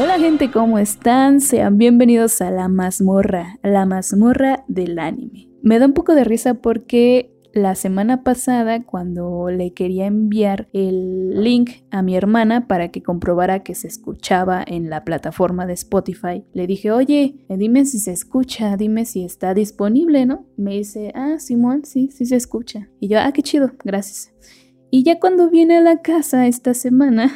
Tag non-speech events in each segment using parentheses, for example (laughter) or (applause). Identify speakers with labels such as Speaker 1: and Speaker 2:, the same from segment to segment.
Speaker 1: Hola gente, ¿cómo están? Sean bienvenidos a la mazmorra, la mazmorra del anime. Me da un poco de risa porque la semana pasada cuando le quería enviar el link a mi hermana para que comprobara que se escuchaba en la plataforma de Spotify, le dije, oye, dime si se escucha, dime si está disponible, ¿no? Me dice, ah, Simón, sí, sí se escucha. Y yo, ah, qué chido, gracias. Y ya cuando viene a la casa esta semana,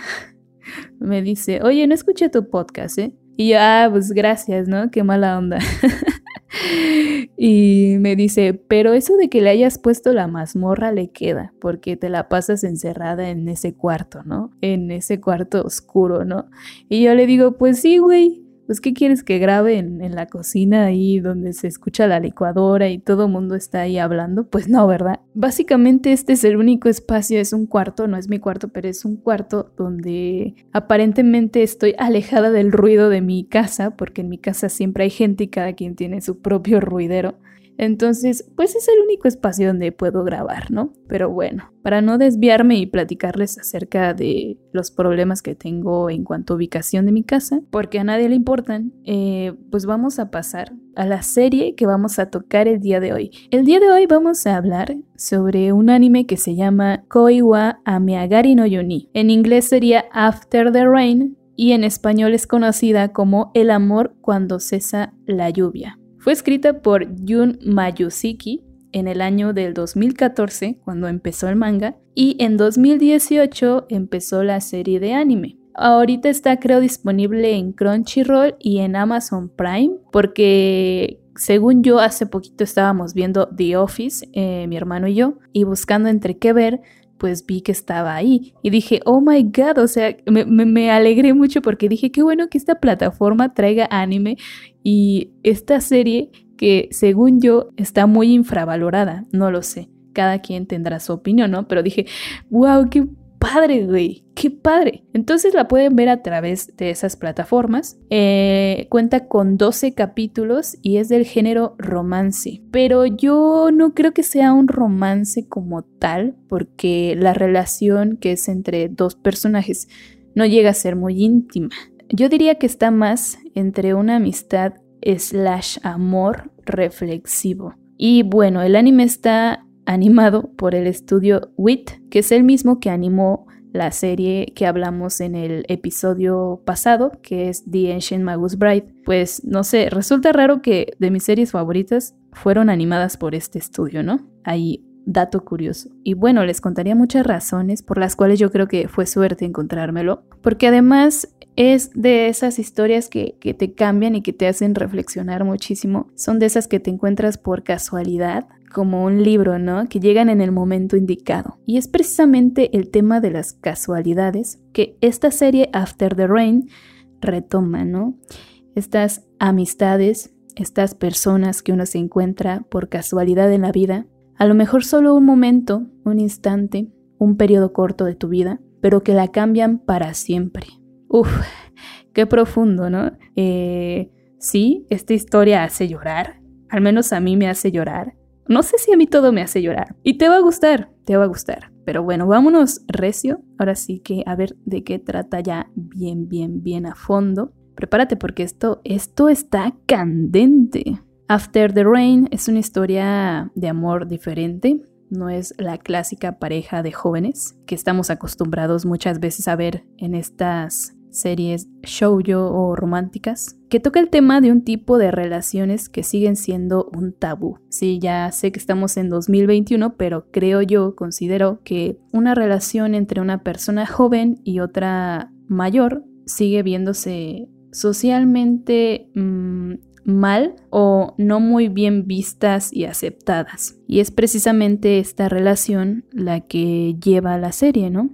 Speaker 1: (laughs) me dice, oye, no escuché tu podcast, ¿eh? Y yo, ah, pues gracias, ¿no? Qué mala onda. (laughs) y me dice, pero eso de que le hayas puesto la mazmorra le queda, porque te la pasas encerrada en ese cuarto, ¿no? En ese cuarto oscuro, ¿no? Y yo le digo, pues sí, güey, pues ¿qué quieres que grabe en, la cocina ahí donde se escucha la licuadora y todo el mundo está ahí hablando? Pues no, ¿verdad? Básicamente este es el único espacio, es un cuarto, no es mi cuarto, pero es un cuarto donde aparentemente estoy alejada del ruido de mi casa, porque en mi casa siempre hay gente y cada quien tiene su propio ruidero. Entonces, pues es el único espacio donde puedo grabar, ¿no? Pero bueno, para no desviarme y platicarles acerca de los problemas que tengo en cuanto a ubicación de mi casa, porque a nadie le importan, eh, pues vamos a pasar a la serie que vamos a tocar el día de hoy. El día de hoy vamos a hablar sobre un anime que se llama Koiwa Ameagari no Yoni. En inglés sería After the Rain y en español es conocida como El amor cuando cesa la lluvia. Fue escrita por Jun Mayushiki en el año del 2014, cuando empezó el manga, y en 2018 empezó la serie de anime. Ahorita está creo disponible en Crunchyroll y en Amazon Prime, porque según yo hace poquito estábamos viendo The Office, eh, mi hermano y yo, y buscando entre qué ver, pues vi que estaba ahí y dije, oh my god, o sea, me, me, alegré mucho porque dije, qué bueno que esta plataforma traiga anime y esta serie que según yo está muy infravalorada, no lo sé, cada quien tendrá su opinión, ¿no? Pero dije, wow, qué padre, güey, qué padre. Entonces la pueden ver a través de esas plataformas. Eh, cuenta con 12 capítulos y es del género romance. Pero yo no creo que sea un romance como tal, porque la relación que es entre dos personajes no llega a ser muy íntima. Yo diría que está más entre una amistad slash amor reflexivo. Y bueno, el anime está animado por el estudio WIT, que es el mismo que animó la serie que hablamos en el episodio pasado, que es The Ancient Magus Bride. Pues no sé, resulta raro que de mis series favoritas fueron animadas por este estudio, ¿no? Ahí dato curioso. Y bueno, les contaría muchas razones por las cuales yo creo que fue suerte encontrármelo, porque además es de esas historias que, que, te cambian y que te hacen reflexionar muchísimo. Son de esas que te encuentras por casualidad como un libro, ¿no? Que llegan en el momento indicado. Y es precisamente el tema de las casualidades que esta serie After the Rain retoma, ¿no? Estas amistades, estas personas que uno se encuentra por casualidad en la vida, a lo mejor solo un momento, un instante, un periodo corto de tu vida, pero que la cambian para siempre. Uf, qué profundo, ¿no? Eh, sí, esta historia hace llorar, al menos a mí me hace llorar, no sé si a mí todo me hace llorar. Y te va a gustar, te va a gustar. Pero bueno, vámonos recio. Ahora sí que a ver de qué trata ya bien, bien, bien a fondo. Prepárate porque esto, esto está candente. After the Rain es una historia de amor diferente. No es la clásica pareja de jóvenes que estamos acostumbrados muchas veces a ver en estas series shoujo o románticas, que toca el tema de un tipo de relaciones que siguen siendo un tabú. Sí, ya sé que estamos en 2021, pero creo yo, considero que una relación entre una persona joven y otra mayor sigue viéndose socialmente mm, mal o no muy bien vistas y aceptadas. Y es precisamente esta relación la que lleva a la serie, ¿no?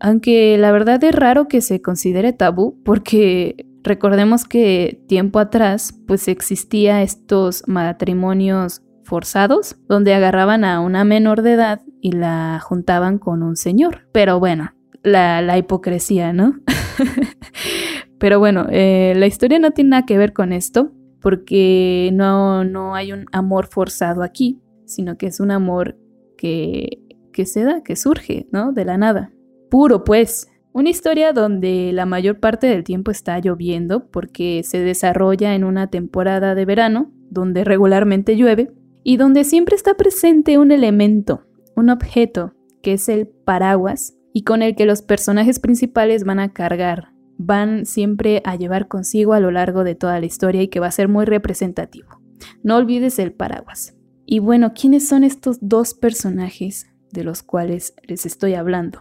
Speaker 1: Aunque la verdad es raro que se considere tabú porque recordemos que tiempo atrás pues existía estos matrimonios forzados donde agarraban a una menor de edad y la juntaban con un señor. Pero bueno, la, hipocresía, ¿no? (laughs) Pero bueno, eh, la historia no tiene nada que ver con esto porque no, no hay un amor forzado aquí, sino que es un amor que, que se da, que surge, ¿no? De la nada puro, pues. Una historia donde la mayor parte del tiempo está lloviendo porque se desarrolla en una temporada de verano donde regularmente llueve y donde siempre está presente un elemento, un objeto, que es el paraguas y con el que los personajes principales van a cargar, van siempre a llevar consigo a lo largo de toda la historia y que va a ser muy representativo. No olvides el paraguas. Y bueno, ¿quiénes son estos dos personajes de los cuales les estoy hablando?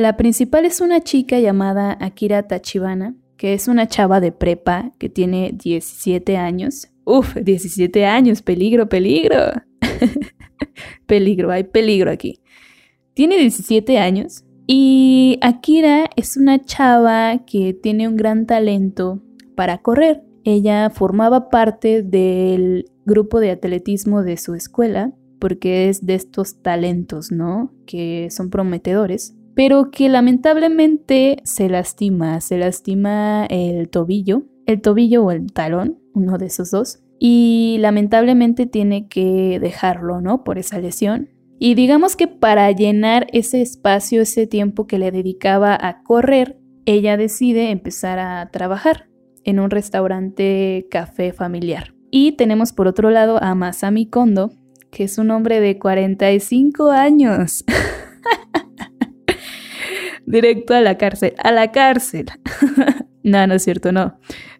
Speaker 1: La principal es una chica llamada Akira Tachibana, que es una chava de prepa que tiene 17 años. Uf, 17 años, peligro, peligro. (laughs) peligro, hay peligro aquí. Tiene 17 años y Akira es una chava que tiene un gran talento para correr. Ella formaba parte del grupo de atletismo de su escuela porque es de estos talentos, ¿no? Que son prometedores, pero que lamentablemente se lastima, se lastima el tobillo, el tobillo o el talón, uno de esos dos, y lamentablemente tiene que dejarlo, ¿no? Por esa lesión. Y digamos que para llenar ese espacio, ese tiempo que le dedicaba a correr, ella decide empezar a trabajar en un restaurante café familiar. Y tenemos por otro lado a Masami Kondo, que es un hombre de 45 años. (laughs) Directo a la cárcel, a la cárcel. (laughs) no, no es cierto, no.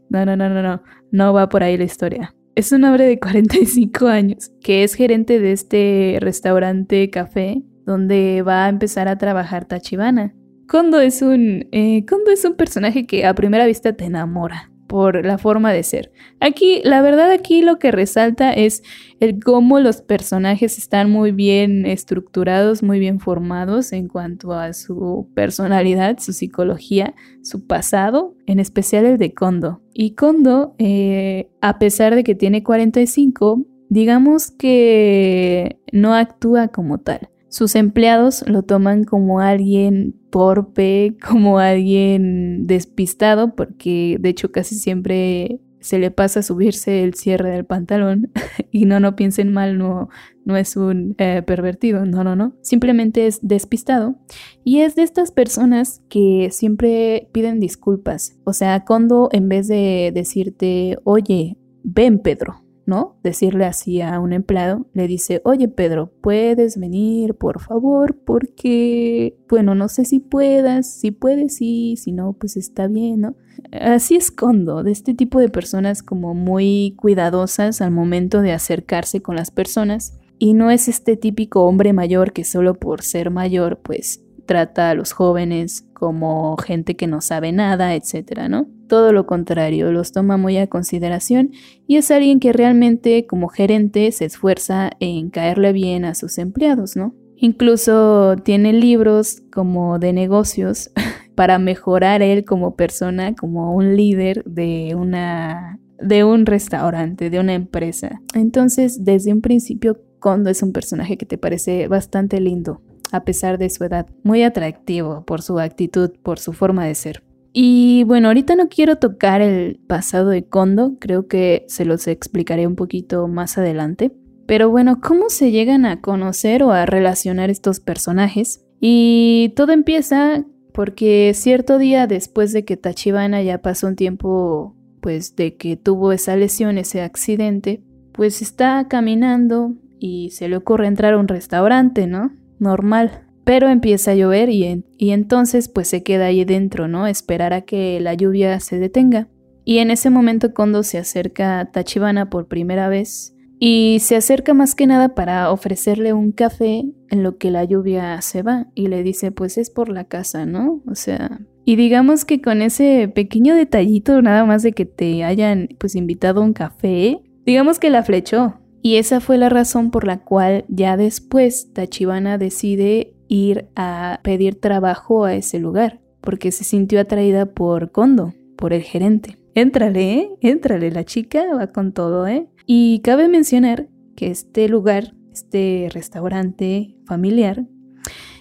Speaker 1: No, no, no, no, no. No va por ahí la historia. Es un hombre de (laughs) 45 años que es gerente de este restaurante café donde va a empezar a trabajar Tachibana. Kondo es un, eh, Kondo es un personaje que a primera vista te enamora por la forma de ser. Aquí, la verdad aquí lo que resalta es el cómo los personajes están muy bien estructurados, muy bien formados en cuanto a su personalidad, su psicología, su pasado, en especial el de Kondo. Y Kondo, eh, a pesar de que tiene 45, digamos que no actúa como tal. Sus empleados lo toman como alguien torpe, (laughs) como alguien despistado, porque de hecho casi siempre se le pasa subirse el cierre del pantalón (laughs) y no, no piensen mal, no, no es un eh, pervertido, no, no, no, simplemente es despistado y es de estas personas que siempre piden disculpas, o sea, cuando en vez de decirte, oye, ven Pedro, ¿no? Decirle así a un empleado, le dice, oye Pedro, ¿puedes venir, por favor? Porque, bueno, no sé si puedas, si puedes, sí, si no, pues está bien, ¿no? Así escondo de este tipo de personas como muy cuidadosas al momento de acercarse con las personas y no es este típico hombre mayor que solo por ser mayor, pues trata a los jóvenes como gente que no sabe nada, etcétera, ¿no? Todo lo contrario, los toma muy a consideración y es alguien que realmente como gerente se esfuerza en caerle bien a sus empleados, ¿no? Incluso tiene libros como de negocios (laughs) para mejorar él como persona, como un líder de una de un restaurante, de una empresa. Entonces, desde un principio Kondo es un personaje que te parece bastante lindo, a pesar de su edad, muy atractivo por su actitud, por su forma de ser. Y bueno, ahorita no quiero tocar el pasado de Kondo, creo que se los explicaré un poquito más adelante. Pero bueno, ¿cómo se llegan a conocer o a relacionar estos personajes? Y todo empieza porque cierto día después de que Tachibana ya pasó un tiempo, pues de que tuvo esa lesión, ese accidente, pues está caminando y se le ocurre entrar a un restaurante, ¿no? normal. Pero empieza a llover y, y entonces pues se queda ahí dentro, ¿no? Esperar a que la lluvia se detenga. Y en ese momento Kondo se acerca a Tachibana por primera vez y se acerca más que nada para ofrecerle un café en lo que la lluvia se va y le dice pues es por la casa, ¿no? O sea, y digamos que con ese pequeño detallito nada más de que te hayan pues invitado a un café, digamos que la flechó, y esa fue la razón por la cual ya después Tachibana decide ir a pedir trabajo a ese lugar, porque se sintió atraída por Kondo, por el gerente. Éntrale, ¿eh? Éntrale, la chica va con todo, ¿eh? Y cabe mencionar que este lugar, este restaurante familiar,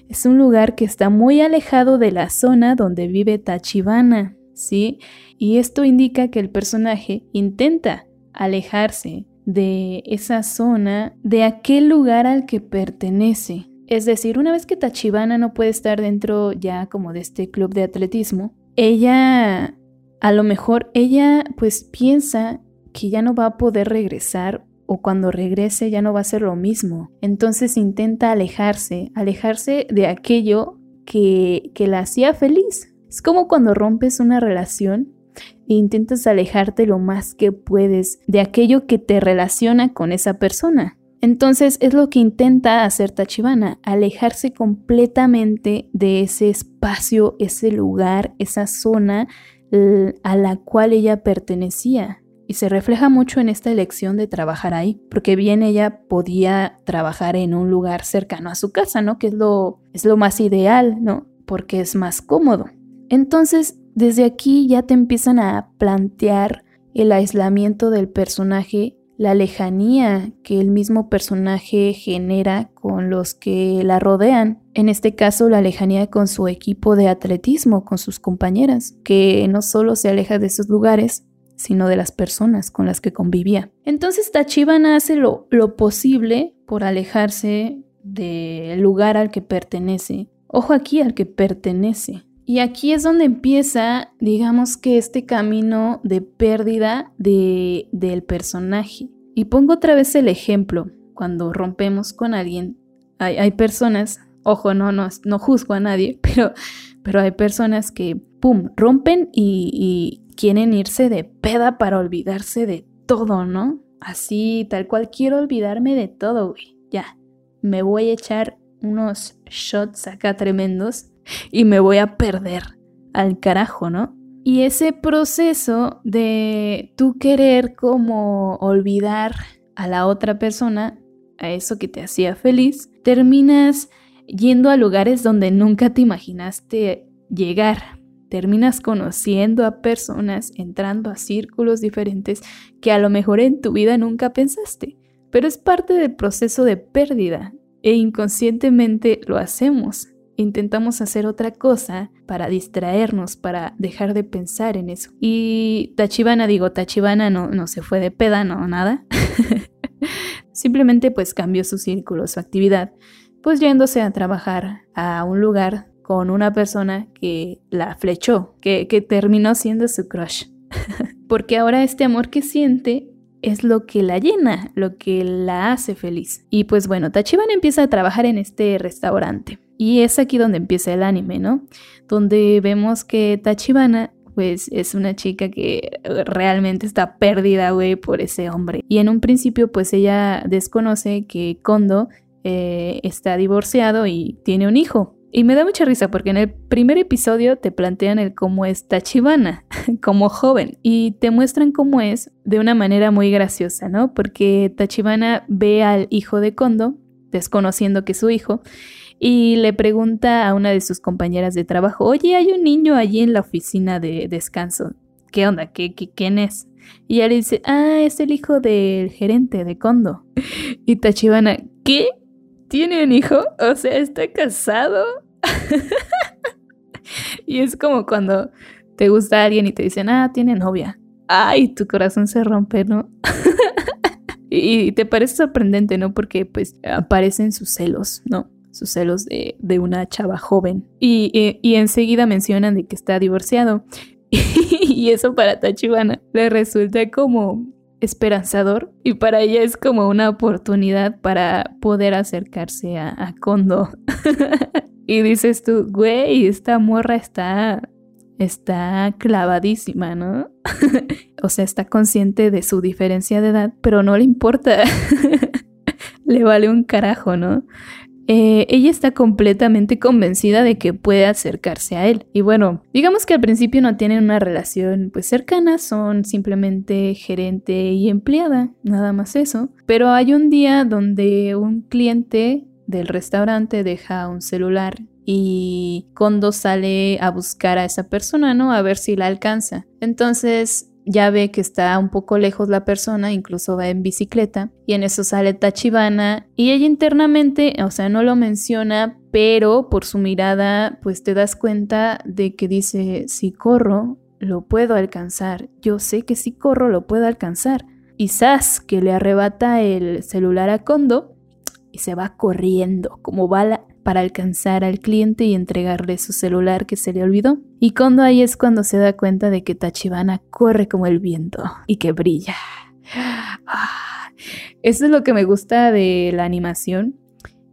Speaker 1: es un lugar que está muy alejado de la zona donde vive Tachibana, ¿sí? Y esto indica que el personaje intenta alejarse de esa zona, de aquel lugar al que pertenece. Es decir, una vez que Tachibana no puede estar dentro ya como de este club de atletismo, ella, a lo mejor ella pues piensa que ya no va a poder regresar o cuando regrese ya no va a ser lo mismo. Entonces intenta alejarse, alejarse de aquello que, que la hacía feliz. Es como cuando rompes una relación e intentas alejarte lo más que puedes de aquello que te relaciona con esa persona. Entonces es lo que intenta hacer Tachibana, alejarse completamente de ese espacio, ese lugar, esa zona a la cual ella pertenecía. Y se refleja mucho en esta elección de trabajar ahí, porque bien ella podía trabajar en un lugar cercano a su casa, ¿no? Que es lo, es lo más ideal, ¿no? Porque es más cómodo. Entonces, desde aquí ya te empiezan a plantear el aislamiento del personaje la lejanía que el mismo personaje genera con los que la rodean. En este caso, la lejanía con su equipo de atletismo, con sus compañeras, que no solo se aleja de esos lugares, sino de las personas con las que convivía. Entonces Tachibana hace lo, lo posible por alejarse del lugar al que pertenece. Ojo aquí al que pertenece. Y aquí es donde empieza, digamos que este camino de pérdida de, del personaje. Y pongo otra vez el ejemplo. Cuando rompemos con alguien, hay, hay personas, ojo, no, no, no juzgo a nadie, (laughs) pero, pero hay personas que, ¡pum!, rompen y, y quieren irse de peda para olvidarse de todo, ¿no? Así, tal cual, quiero olvidarme de todo, güey. Ya, me voy a echar unos shots acá tremendos y me voy a perder al carajo, ¿no? Y ese proceso de tú querer como olvidar a la otra persona, a eso que te hacía feliz, terminas yendo a lugares donde nunca te imaginaste llegar. Terminas conociendo a personas, entrando a círculos diferentes que a lo mejor en tu vida nunca pensaste. Pero es parte del proceso de pérdida e inconscientemente lo hacemos intentamos hacer otra cosa para distraernos, para dejar de pensar en eso. Y Tachibana, digo, Tachibana no, no se fue de peda, no, nada. (laughs) Simplemente pues cambió su círculo, su actividad, pues yéndose a trabajar a un lugar con una persona que la flechó, que, que terminó siendo su crush. (laughs) Porque ahora este amor que siente es lo que la llena, lo que la hace feliz. Y pues bueno, Tachibana empieza a trabajar en este restaurante. Y es aquí donde empieza el anime, ¿no? Donde vemos que Tachibana pues es una chica que realmente está perdida, güey, por ese hombre. Y en un principio pues ella desconoce que Kondo eh, está divorciado y tiene un hijo. Y me da mucha risa porque en el primer episodio te plantean el cómo es Tachibana (laughs) como joven y te muestran cómo es de una manera muy graciosa, ¿no? Porque Tachibana ve al hijo de Kondo, desconociendo que es su hijo, y le pregunta a una de sus compañeras de trabajo, oye, hay un niño allí en la oficina de descanso. ¿Qué onda? ¿Qué, quién es? Y ella le dice, ah, es el hijo del gerente de Kondo. (laughs) Y Tachibana, ¿qué? ¿Tiene un hijo? O sea, ¿está casado? (laughs) y es como cuando te gusta alguien y te dicen, ah, tiene novia. Ay, tu corazón se rompe, ¿no? (laughs) y te parece sorprendente, ¿no? Porque pues aparecen sus celos, ¿no? Sus celos de, una chava joven. Y, enseguida mencionan de que está divorciado. (laughs) y eso para Tachibana le resulta como esperanzador y para ella es como una oportunidad para poder acercarse a, a Kondo. (laughs) y dices tú, güey, esta morra está, está clavadísima, ¿no? (laughs) o sea, está consciente de su diferencia de edad, pero no le importa. le vale un carajo, ¿no? Eh, ella está completamente convencida de que puede acercarse a él. Y bueno, digamos que al principio no tienen una relación pues cercana, son simplemente gerente y empleada, nada más eso. Pero hay un día donde un cliente del restaurante deja un celular y Kondo sale a buscar a esa persona, ¿no? A ver si la alcanza. Entonces ya ve que está un poco lejos la persona, incluso va en bicicleta, y en eso sale Tachibana, y ella internamente, o sea, no lo menciona, pero por su mirada, pues te das cuenta de que dice, si corro, lo puedo alcanzar, yo sé que si corro, lo puedo alcanzar. Y Sas, que le arrebata el celular a Kondo, y se va corriendo como bala para alcanzar al cliente y entregarle su celular que se le olvidó. Y cuando ahí es cuando se da cuenta de que Tachibana corre como el viento y que brilla. Ah, eso es lo que me gusta de la animación,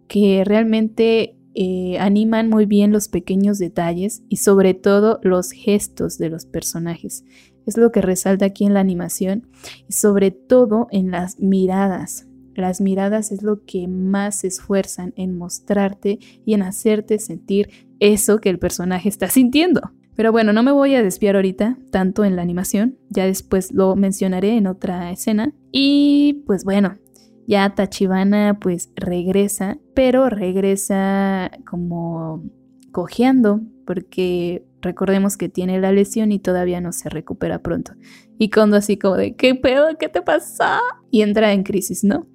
Speaker 1: que realmente eh, animan muy bien los pequeños detalles y sobre todo los gestos de los personajes. Es lo que resalta aquí en la animación y sobre todo en las miradas. Las miradas es lo que más se esfuerzan en mostrarte y en hacerte sentir eso que el personaje está sintiendo. Pero bueno, no me voy a desviar ahorita tanto en la animación, ya después lo mencionaré en otra escena. Y pues bueno, ya Tachibana pues regresa, pero regresa como cojeando porque recordemos que tiene la lesión y todavía no se recupera pronto. Y cuando así como de, ¿qué pedo? ¿Qué te pasa? Y entra en crisis, ¿no?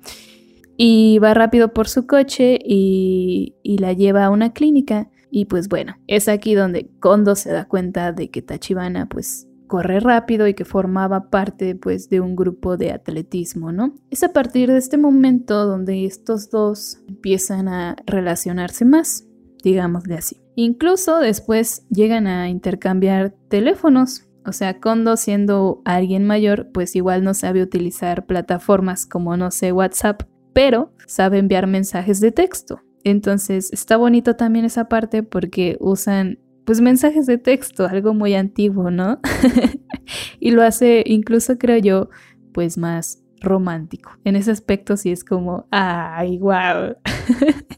Speaker 1: Y va rápido por su coche y, la lleva a una clínica. Y pues bueno, es aquí donde Kondo se da cuenta de que Tachibana pues corre rápido y que formaba parte pues de un grupo de atletismo, ¿no? Es a partir de este momento donde estos dos empiezan a relacionarse más, digámosle así. Incluso después llegan a intercambiar teléfonos. O sea, Kondo siendo alguien mayor, pues igual no sabe utilizar plataformas como, no sé, WhatsApp, pero sabe enviar mensajes de texto. Entonces está bonito también esa parte porque usan pues mensajes de texto, algo muy antiguo, ¿no? (laughs) y lo hace incluso creo yo pues más romántico. En ese aspecto sí es como, ay, wow.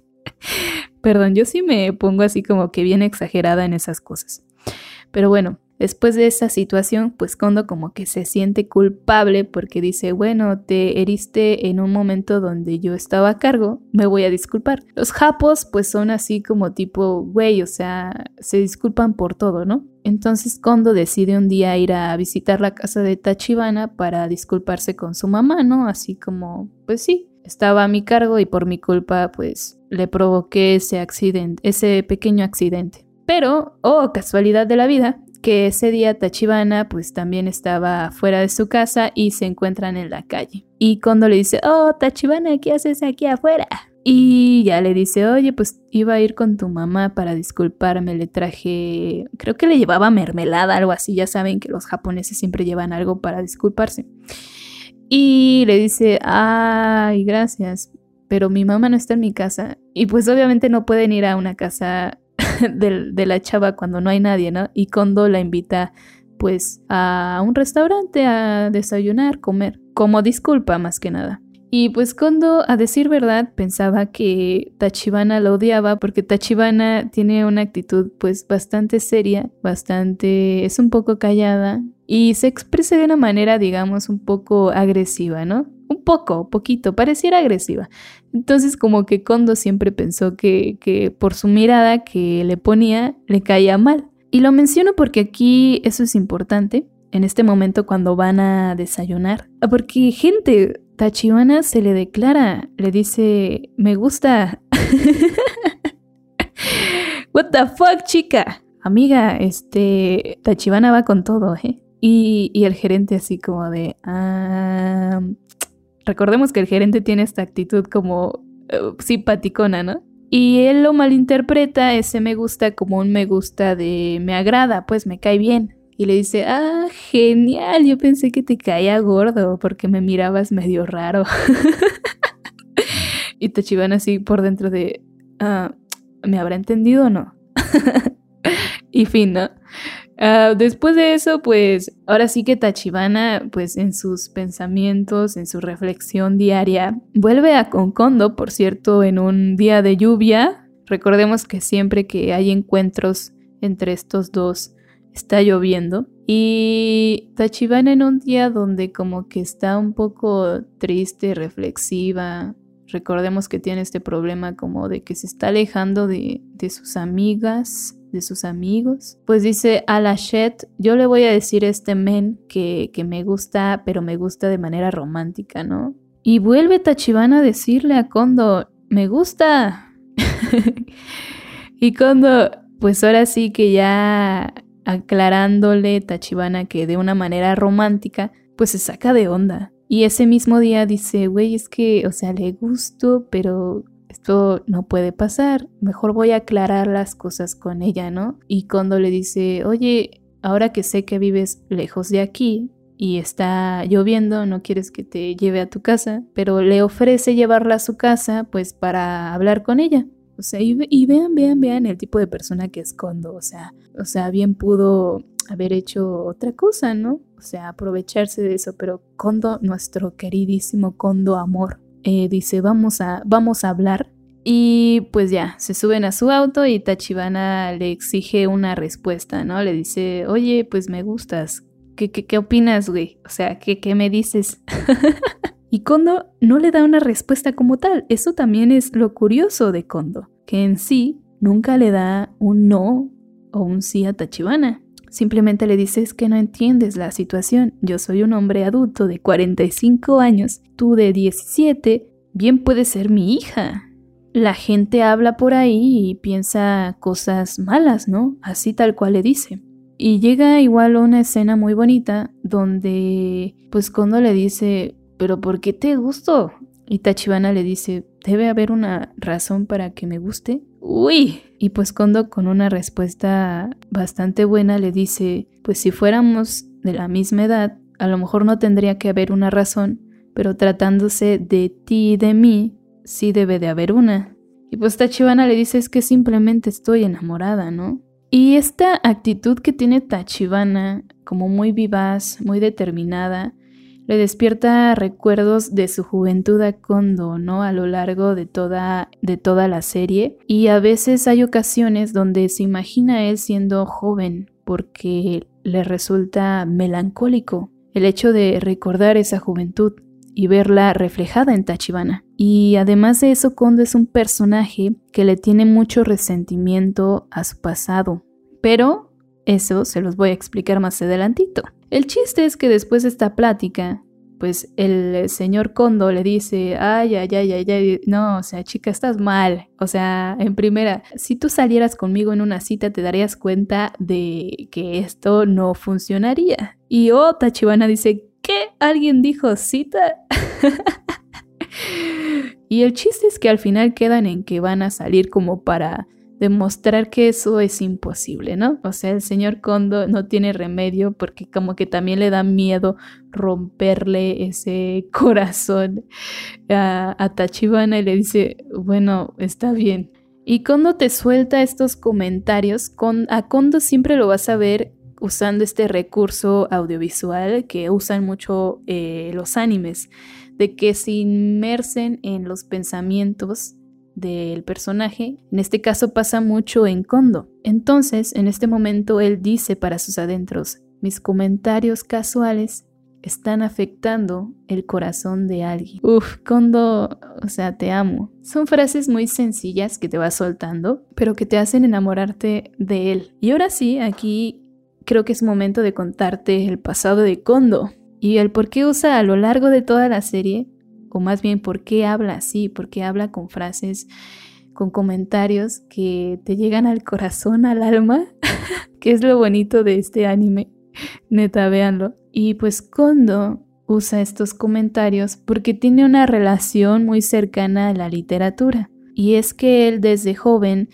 Speaker 1: (laughs) Perdón, yo sí me pongo así como que bien exagerada en esas cosas. Pero bueno, Después de esa situación, pues Kondo como que se siente culpable porque dice, bueno, te heriste en un momento donde yo estaba a cargo, me voy a disculpar. Los japos pues son así como tipo, güey, o sea, se disculpan por todo, ¿no? Entonces Kondo decide un día ir a visitar la casa de Tachibana para disculparse con su mamá, ¿no? Así como, pues sí, estaba a mi cargo y por mi culpa pues le provoqué ese accidente, ese pequeño accidente. Pero, oh, casualidad de la vida, que ese día Tachibana pues también estaba fuera de su casa y se encuentran en la calle. Y cuando le dice, oh Tachibana, ¿qué haces aquí afuera? Y ya le dice, oye, pues iba a ir con tu mamá para disculparme, le traje, creo que le llevaba mermelada, algo así, ya saben que los japoneses siempre llevan algo para disculparse. Y le dice, ay, gracias, pero mi mamá no está en mi casa. Y pues obviamente no pueden ir a una casa (laughs) de, la chava cuando no hay nadie, ¿no? Y Kondo la invita pues a un restaurante a desayunar, comer, como disculpa más que nada. Y pues Kondo, a decir verdad, pensaba que Tachibana la odiaba porque Tachibana tiene una actitud pues bastante seria, bastante... es un poco callada y se expresa de una manera digamos un poco agresiva, ¿no? Un poco, poquito, pareciera agresiva. Entonces como que Kondo siempre pensó que, que por su mirada que le ponía le caía mal. Y lo menciono porque aquí eso es importante, en este momento cuando van a desayunar. Porque gente, Tachibana se le declara, le dice, me gusta. (laughs) What the fuck, chica. Amiga, este, Tachibana va con todo, ¿eh? Y, el gerente así como de, ah, Recordemos que el gerente tiene esta actitud como uh, simpaticona, ¿no? Y él lo malinterpreta ese me gusta como un me gusta de me agrada, pues me cae bien. Y le dice, ah, genial, yo pensé que te caía gordo porque me mirabas medio raro. (laughs) y Tachibana así por dentro de, ah, ¿me habrá entendido o no? (laughs) y fin, ¿no? Ah, después de eso, pues ahora sí que Tachibana, pues en sus pensamientos, en su reflexión diaria, vuelve a Concondo, por cierto, en un día de lluvia. Recordemos que siempre que hay encuentros entre estos dos, está lloviendo. Y Tachibana en un día donde como que está un poco triste, reflexiva. Recordemos que tiene este problema como de que se está alejando de, de sus amigas de sus amigos. Pues dice a la Shet, yo le voy a decir a este men que, que me gusta, pero me gusta de manera romántica, ¿no? Y vuelve Tachibana a decirle a Kondo, me gusta. (laughs) y Kondo, pues ahora sí que ya aclarándole Tachibana que de una manera romántica, pues se saca de onda. Y ese mismo día dice, güey, es que, o sea, le gusto, pero esto no puede pasar, mejor voy a aclarar las cosas con ella, ¿no? Y Kondo le dice, oye, ahora que sé que vives lejos de aquí y está lloviendo, no quieres que te lleve a tu casa, pero le ofrece llevarla a su casa pues para hablar con ella. O sea, y, vean, vean, vean el tipo de persona que es Kondo, o sea, o sea, bien pudo haber hecho otra cosa, ¿no? O sea, aprovecharse de eso, pero Kondo, nuestro queridísimo Kondo amor, eh, dice, vamos a, vamos a hablar. Y pues ya, se suben a su auto y Tachibana le exige una respuesta, ¿no? Le dice, oye, pues me gustas. ¿Qué, qué, qué opinas, güey? O sea, ¿qué, qué me dices? (laughs) y Kondo no le da una respuesta como tal. Eso también es lo curioso de Kondo, que en sí nunca le da un no o un sí a Tachibana. Simplemente le dices que no entiendes la situación. Yo soy un hombre adulto de 45 años, tú de 17, bien puedes ser mi hija. La gente habla por ahí y piensa cosas malas, ¿no? Así tal cual le dice. Y llega igual una escena muy bonita donde pues cuando le dice, pero ¿por qué te gustó? Y Tachibana le dice, debe haber una razón para que me guste. Uy, y pues Kondo con una respuesta bastante buena le dice, pues si fuéramos de la misma edad, a lo mejor no tendría que haber una razón, pero tratándose de ti y de mí, sí debe de haber una. Y pues Tachibana le dice es que simplemente estoy enamorada, ¿no? Y esta actitud que tiene Tachibana, como muy vivaz, muy determinada, le despierta recuerdos de su juventud a Kondo, ¿no? A lo largo de toda, de toda la serie. Y a veces hay ocasiones donde se imagina él siendo joven porque le resulta melancólico el hecho de recordar esa juventud y verla reflejada en Tachibana. Y además de eso, Kondo es un personaje que le tiene mucho resentimiento a su pasado. Pero eso se los voy a explicar más adelantito. El chiste es que después de esta plática, pues el señor Kondo le dice, ay, ay, ay, ay, ay, no, o sea, chica, estás mal. O sea, en primera, si tú salieras conmigo en una cita, te darías cuenta de que esto no funcionaría. Y oh, Tachibana dice, ¿qué? ¿Alguien dijo cita? (laughs) y el chiste es que al final quedan en que van a salir como para demostrar que eso es imposible, ¿no? O sea, el señor Kondo no tiene remedio porque como que también le da miedo romperle ese (laughs) corazón a, Tachibana y le dice, bueno, está bien. Y Kondo te suelta estos comentarios, con, a Kondo siempre lo vas a ver usando este recurso audiovisual que usan mucho eh, los animes, de que se inmersen en los pensamientos del personaje, en este caso pasa mucho en Kondo. Entonces, en este momento él dice para sus adentros, mis comentarios casuales están afectando el corazón de alguien. Uf, Kondo, o sea, te amo. Son frases muy sencillas que te vas soltando, pero que te hacen enamorarte de él. Y ahora sí, aquí creo que es momento de contarte el pasado de Kondo y el por qué usa a lo largo de toda la serie o más bien por qué habla así, por qué habla con frases, con comentarios que te llegan al corazón, al alma, (laughs) que es lo bonito de este anime. Neta, véanlo. Y pues Kondo usa estos comentarios porque tiene una relación muy cercana a la literatura. Y es que él desde joven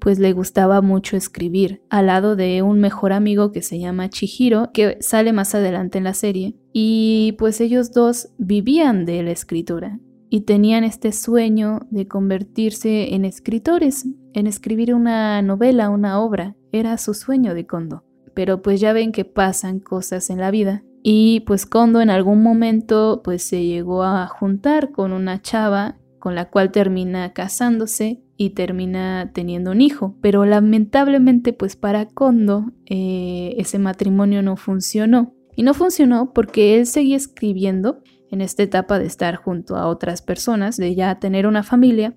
Speaker 1: pues le gustaba mucho escribir, al lado de un mejor amigo que se llama Chihiro, que sale más adelante en la serie. Y pues ellos dos vivían de la escritura y tenían este sueño de convertirse en escritores, en escribir una novela, una obra. Era su sueño de Kondo. Pero pues ya ven que pasan cosas en la vida. Y pues Kondo en algún momento pues se llegó a juntar con una chava con la cual termina casándose y termina teniendo un hijo. Pero lamentablemente pues para Kondo eh, ese matrimonio no funcionó. Y no funcionó porque él seguía escribiendo en esta etapa de estar junto a otras personas, de ya tener una familia.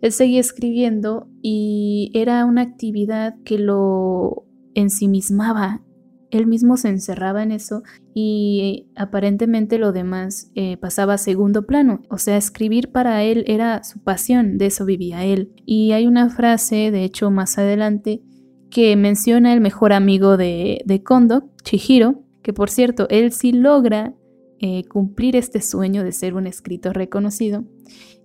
Speaker 1: Él seguía escribiendo y era una actividad que lo ensimismaba él mismo se encerraba en eso y aparentemente lo demás eh, pasaba a segundo plano. O sea, escribir para él era su pasión, de eso vivía él. Y hay una frase, de hecho, más adelante, que menciona el mejor amigo de, de Kondo, Chihiro, que por cierto, él sí logra eh, cumplir este sueño de ser un escritor reconocido.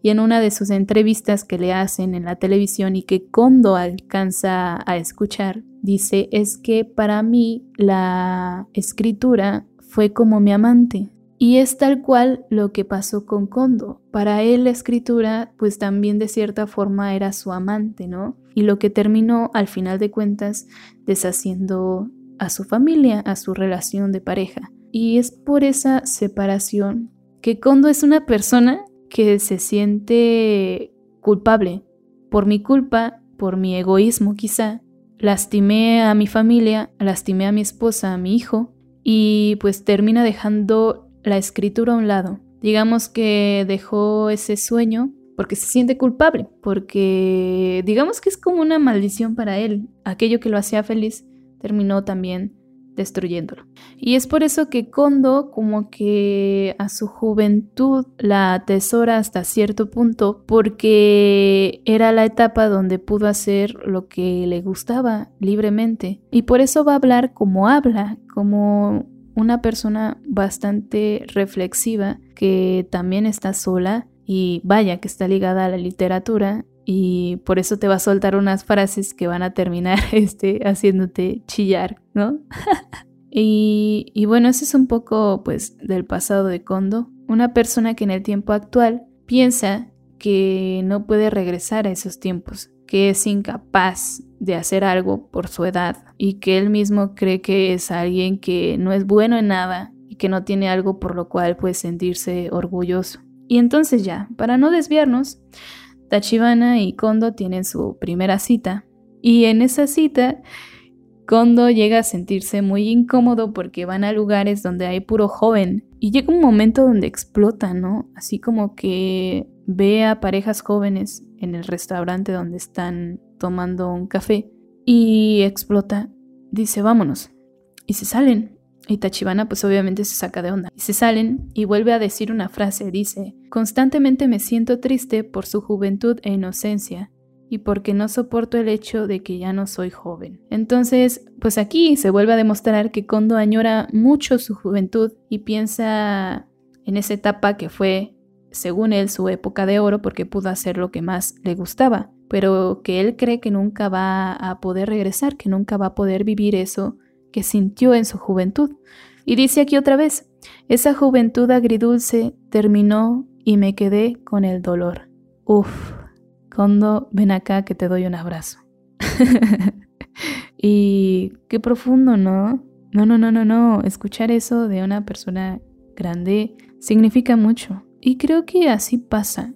Speaker 1: Y en una de sus entrevistas que le hacen en la televisión y que Kondo alcanza a escuchar, dice, es que para mí la escritura fue como mi amante. Y es tal cual lo que pasó con Kondo. Para él la escritura pues también de cierta forma era su amante, ¿no? Y lo que terminó al final de cuentas deshaciendo a su familia, a su relación de pareja. Y es por esa separación que Kondo es una persona que se siente culpable. Por mi culpa, por mi egoísmo quizá, lastimé a mi familia, lastimé a mi esposa, a mi hijo, y pues termina dejando la escritura a un lado. Digamos que dejó ese sueño porque se siente culpable, porque digamos que es como una maldición para él. Aquello que lo hacía feliz terminó también destruyéndolo. Y es por eso que Kondo como que a su juventud la atesora hasta cierto punto porque era la etapa donde pudo hacer lo que le gustaba libremente. Y por eso va a hablar como habla, como una persona bastante reflexiva que también está sola y vaya que está ligada a la literatura y por eso te va a soltar unas frases que van a terminar (laughs) este, haciéndote chillar, ¿no? (laughs) y, y bueno, eso es un poco pues del pasado de Kondo, una persona que en el tiempo actual piensa que no puede regresar a esos tiempos, que es incapaz de hacer algo por su edad y que él mismo cree que es alguien que no es bueno en nada y que no tiene algo por lo cual puede sentirse orgulloso. Y entonces ya, para no desviarnos, Tachibana y Kondo tienen su primera cita y en esa cita Kondo llega a sentirse muy incómodo porque van a lugares donde hay puro joven y llega un momento donde explota, ¿no? Así como que ve a parejas jóvenes en el restaurante donde están tomando un café y explota. Dice, vámonos. Y se salen. Y Tachibana pues obviamente se saca de onda. Y se salen y vuelve a decir una frase. Dice, constantemente me siento triste por su juventud e inocencia y porque no soporto el hecho de que ya no soy joven. Entonces, pues aquí se vuelve a demostrar que Kondo añora mucho su juventud y piensa en esa etapa que fue, según él, su época de oro porque pudo hacer lo que más le gustaba, pero que él cree que nunca va a poder regresar, que nunca va a poder vivir eso que sintió en su juventud. Y dice aquí otra vez, esa juventud agridulce terminó y me quedé con el dolor. Uf, Kondo, ven acá que te doy un abrazo. (laughs) y qué profundo, ¿no? No, no, no, no, no. Escuchar eso de una persona grande significa mucho. Y creo que así pasa.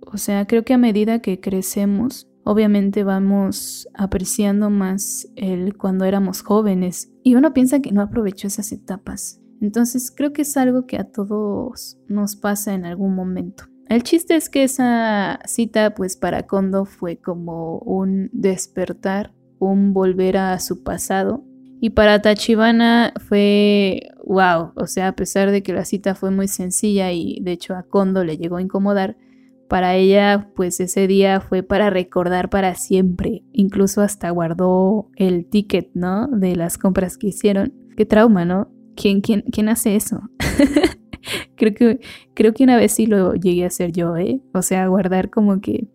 Speaker 1: O sea, creo que a medida que crecemos, obviamente vamos apreciando más el cuando éramos jóvenes y uno piensa que no aprovechó esas etapas. Entonces creo que es algo que a todos nos pasa en algún momento. El chiste es que esa cita pues para Kondo fue como un despertar, un volver a su pasado. Y para Tachibana fue wow, o sea, a pesar de que la cita fue muy sencilla y de hecho a Kondo le llegó a incomodar, para ella, pues ese día fue para recordar para siempre. Incluso hasta guardó el ticket, ¿no? De las compras que hicieron. Qué trauma, ¿no? ¿Quién, quién, quién hace eso? (laughs) creo, que, creo que una vez sí lo llegué a hacer yo, ¿eh? O sea, guardar como que,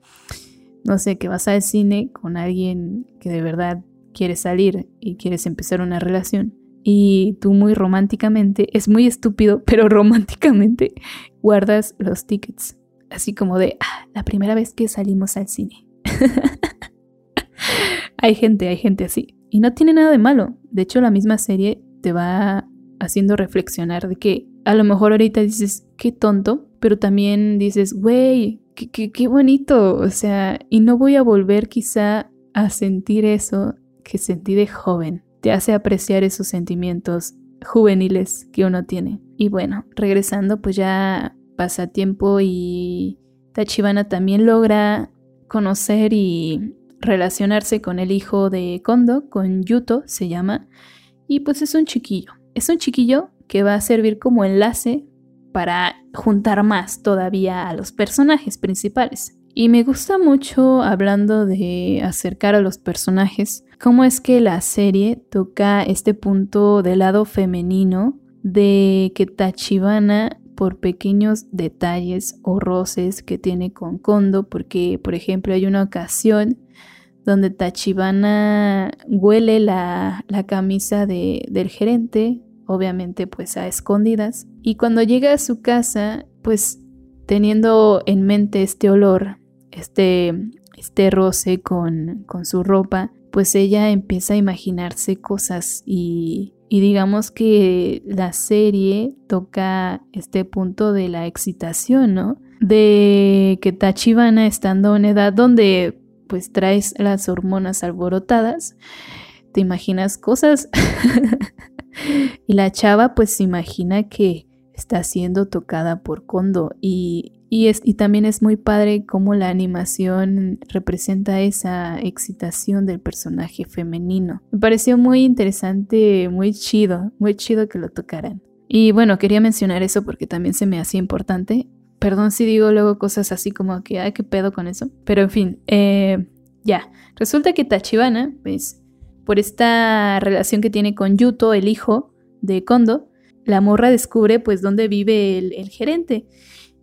Speaker 1: no sé, que vas al cine con alguien que de verdad quiere salir y quieres empezar una relación. Y tú muy románticamente, es muy estúpido, (laughs) pero románticamente guardas los tickets así como de ah, la primera vez que salimos al cine. (laughs) hay gente, hay gente así. Y no tiene nada de malo. De hecho, la misma serie te va haciendo reflexionar de que a lo mejor ahorita dices, qué tonto, pero también dices, güey, qué, qué, qué bonito. O sea, y no voy a volver quizá a sentir eso que sentí de joven. Te hace apreciar esos sentimientos juveniles que uno tiene. Y bueno, regresando, pues ya pasa tiempo y Tachibana también logra conocer y relacionarse con el hijo de Kondo, con Yuto se llama, y pues es un chiquillo. Es un chiquillo que va a servir como enlace para juntar más todavía a los personajes principales. Y me gusta mucho hablando de acercar a los personajes, cómo es que la serie toca este punto del lado femenino de que Tachibana por pequeños detalles o roces que tiene con Kondo, porque por ejemplo hay una ocasión donde Tachibana huele la, camisa del gerente, obviamente pues a escondidas, y cuando llega a su casa, pues teniendo en mente este olor, este, este roce con, con su ropa, pues ella empieza a imaginarse cosas y, y, digamos que la serie toca este punto de la excitación, ¿no? De que Tachibana estando en edad donde pues traes las hormonas alborotadas, te imaginas cosas (laughs) y la chava pues se imagina que está siendo tocada por Kondo y, y también es muy padre cómo la animación representa esa excitación del personaje femenino. Me pareció muy interesante, muy chido, muy chido que lo tocaran. Y bueno, quería mencionar eso porque también se me hacía importante. Perdón si digo luego cosas así como que, ay, qué pedo con eso. Pero en fin, eh, ya. Resulta que Tachibana, pues, por esta relación que tiene con Yuto, el hijo de Kondo, la morra descubre pues dónde vive el, gerente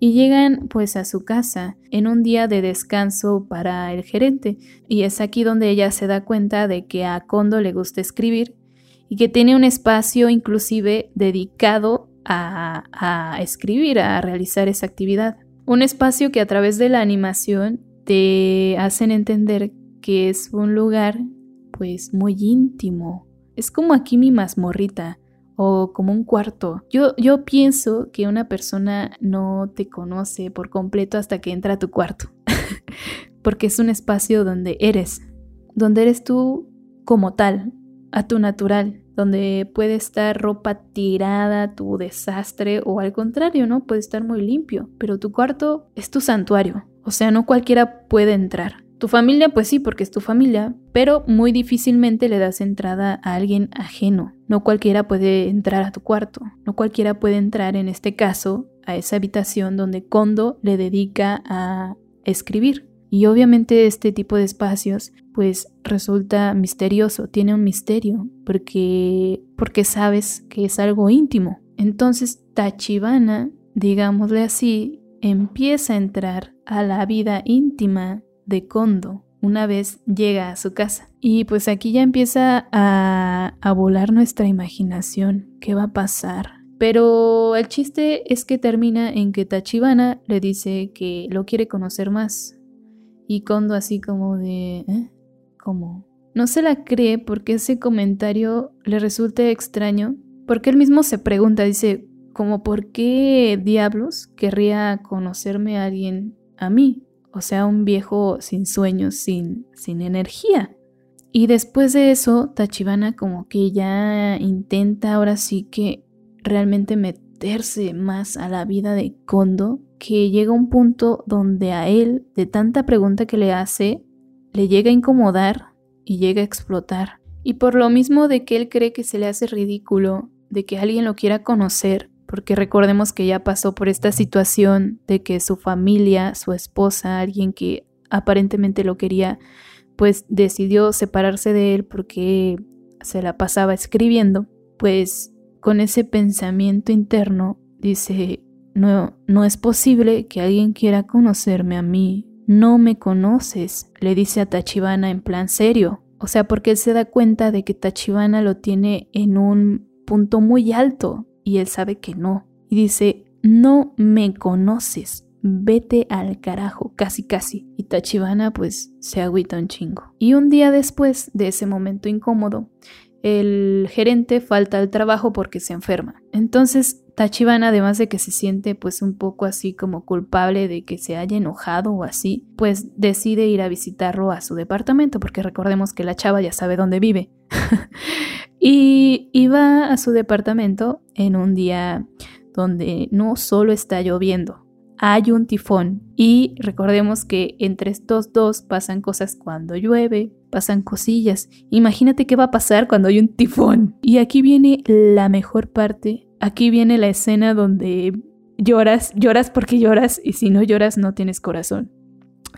Speaker 1: y llegan pues a su casa en un día de descanso para el gerente y es aquí donde ella se da cuenta de que a Kondo le gusta escribir y que tiene un espacio inclusive dedicado a, a escribir, a realizar esa actividad. Un espacio que a través de la animación te hacen entender que es un lugar pues muy íntimo. Es como aquí mi mazmorrita o como un cuarto. Yo, yo pienso que una persona no te conoce por completo hasta que entra a tu cuarto, (laughs) porque es un espacio donde eres, donde eres tú como tal, a tu natural, donde puede estar ropa tirada, tu desastre, o al contrario, ¿no? Puede estar muy limpio, pero tu cuarto es tu santuario, o sea, no cualquiera puede entrar. Tu familia, pues sí, porque es tu familia, pero muy difícilmente le das entrada a alguien ajeno. No cualquiera puede entrar a tu cuarto, no cualquiera puede entrar en este caso a esa habitación donde Kondo le dedica a escribir. Y obviamente este tipo de espacios pues resulta misterioso, tiene un misterio, porque porque sabes que es algo íntimo. Entonces Tachibana, digámosle así, empieza a entrar a la vida íntima de Kondo una vez llega a su casa. Y pues aquí ya empieza a, a volar nuestra imaginación. ¿Qué va a pasar? Pero el chiste es que termina en que Tachibana le dice que lo quiere conocer más. Y Kondo así como de... ¿eh? ¿Cómo? No se la cree porque ese comentario le resulta extraño. Porque él mismo se pregunta, dice, como por qué diablos querría conocerme a alguien a mí? O sea, un viejo sin sueños, sin, sin energía. Y después de eso, Tachibana como que ya intenta ahora sí que realmente meterse más a la vida de Kondo, que llega un punto donde a él, de tanta pregunta que le hace, le llega a incomodar y llega a explotar. Y por lo mismo de que él cree que se le hace ridículo, de que alguien lo quiera conocer, porque recordemos que ya pasó por esta situación de que su familia, su esposa, alguien que aparentemente lo quería, pues decidió separarse de él porque se la pasaba escribiendo, pues con ese pensamiento interno dice, no, no es posible que alguien quiera conocerme a mí, no me conoces, le dice a Tachibana en plan serio, o sea, porque él se da cuenta de que Tachibana lo tiene en un punto muy alto, y él sabe que no. Y dice, no me conoces, vete al carajo, casi casi. Y Tachibana pues se agüita un chingo. Y un día después de ese momento incómodo, el gerente falta al trabajo porque se enferma. Entonces Tachibana, además de que se siente pues un poco así como culpable de que se haya enojado o así, pues decide ir a visitarlo a su departamento porque recordemos que la chava ya sabe dónde vive. (laughs) Y iba a su departamento en un día donde no solo está lloviendo, hay un tifón. Y recordemos que entre estos dos pasan cosas cuando llueve, pasan cosillas. Imagínate qué va a pasar cuando hay un tifón. Y aquí viene la mejor parte. Aquí viene la escena donde lloras, lloras porque lloras y si no lloras no tienes corazón.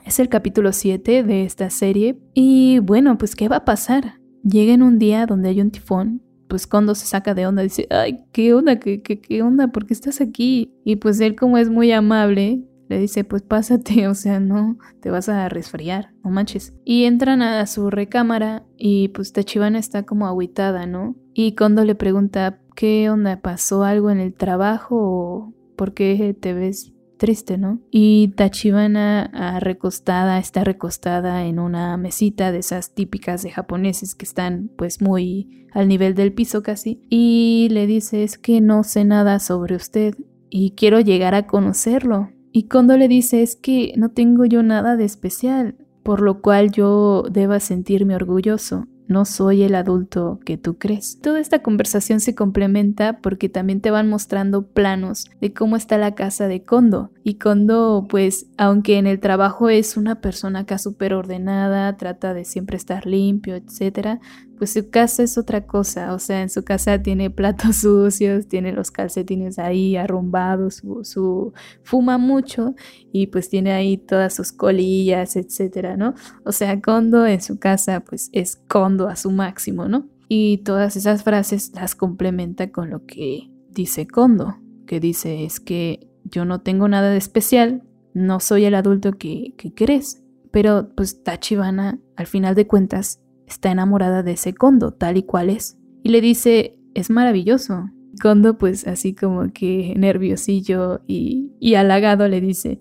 Speaker 1: Es el capítulo 7 de esta serie y bueno, pues ¿qué va a pasar? Llega en un día donde hay un tifón, pues Kondo se saca de onda, dice, ay, ¿qué onda? ¿Qué, qué, qué onda? ¿Por qué estás aquí? Y pues él como es muy amable, le dice, pues pásate, (laughs) o sea, no, te vas a resfriar, no manches. Y entran a su recámara y pues Tachibana está como agüitada, ¿no? Y Kondo le pregunta, ¿qué onda? ¿Pasó algo en el trabajo o por qué te ves triste, ¿no? Y Tachibana ah, recostada, está recostada en una mesita de esas típicas de japoneses que están pues muy al nivel del piso casi. Y le dice, es que no sé nada sobre usted y quiero llegar a conocerlo. Y Kondo le dice, es que no tengo yo nada de especial, por lo cual yo deba sentirme orgulloso no soy el adulto que tú crees. Toda esta conversación se complementa porque también te van mostrando planos de cómo está la casa de Kondo. Y Kondo, pues, aunque en el trabajo es una persona acá súper ordenada, trata de siempre estar limpio, etc., pues su casa es otra cosa, o sea, en su casa tiene platos (laughs) sucios, tiene los calcetines ahí arrumbados, su, fuma mucho y pues tiene ahí todas sus colillas, etcétera, ¿no? O sea, Kondo en su casa pues es Kondo a su máximo, ¿no? Y todas esas frases las complementa con lo que dice Kondo, que dice es que yo no tengo nada de especial, no soy el adulto que, que crees, pero pues Tachibana al final de cuentas está enamorada de ese Kondo, tal y cual es. Y le dice, es maravilloso. Kondo, pues así como que nerviosillo y, y halagado, le dice,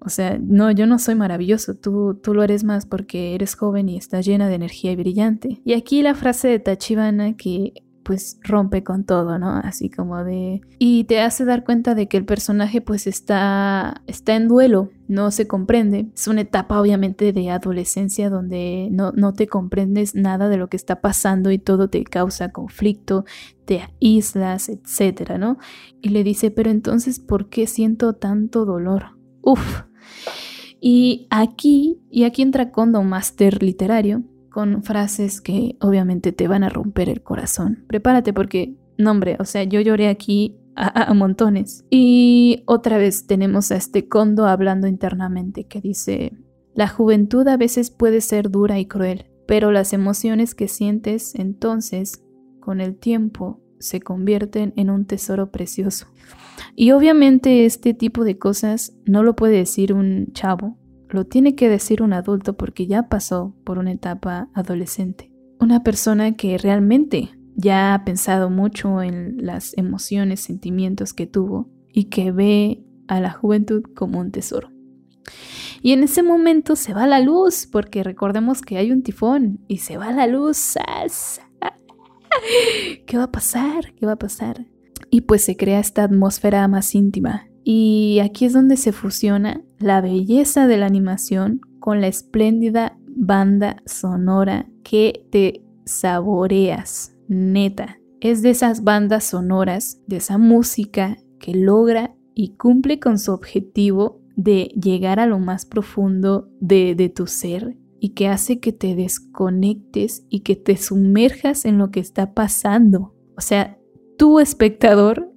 Speaker 1: o sea, no, yo no soy maravilloso, tú, tú lo eres más porque eres joven y estás llena de energía y brillante. Y aquí la frase de Tachibana que pues rompe con todo, ¿no? Así como de... Y te hace dar cuenta de que el personaje pues está, está en duelo, no se comprende. Es una etapa obviamente de adolescencia donde no, no te comprendes nada de lo que está pasando y todo te causa conflicto, te aíslas, etcétera, ¿no? Y le dice, pero entonces, ¿por qué siento tanto dolor? Uf. Y aquí, y aquí entra Kondo Master Literario, con frases que obviamente te van a romper el corazón. Prepárate porque, no hombre, o sea, yo lloré aquí a, montones. Y otra vez tenemos a este condo hablando internamente que dice, la juventud a veces puede ser dura y cruel, pero las emociones que sientes entonces, con el tiempo, se convierten en un tesoro precioso. Y obviamente este tipo de cosas no lo puede decir un chavo, lo tiene que decir un adulto porque ya pasó por una etapa adolescente. Una persona que realmente ya ha pensado mucho en las emociones, sentimientos que tuvo y que ve a la juventud como un tesoro. Y en ese momento se va la luz, porque recordemos que hay un tifón y se va la luz. (laughs) ¿Qué va a pasar? ¿Qué va a pasar? Y pues se crea esta atmósfera más íntima, y aquí es donde se fusiona la belleza de la animación con la espléndida banda sonora que te saboreas, neta. Es de esas bandas sonoras, de esa música que logra y cumple con su objetivo de llegar a lo más profundo de, tu ser y que hace que te desconectes y que te sumerjas en lo que está pasando. O sea, tu espectador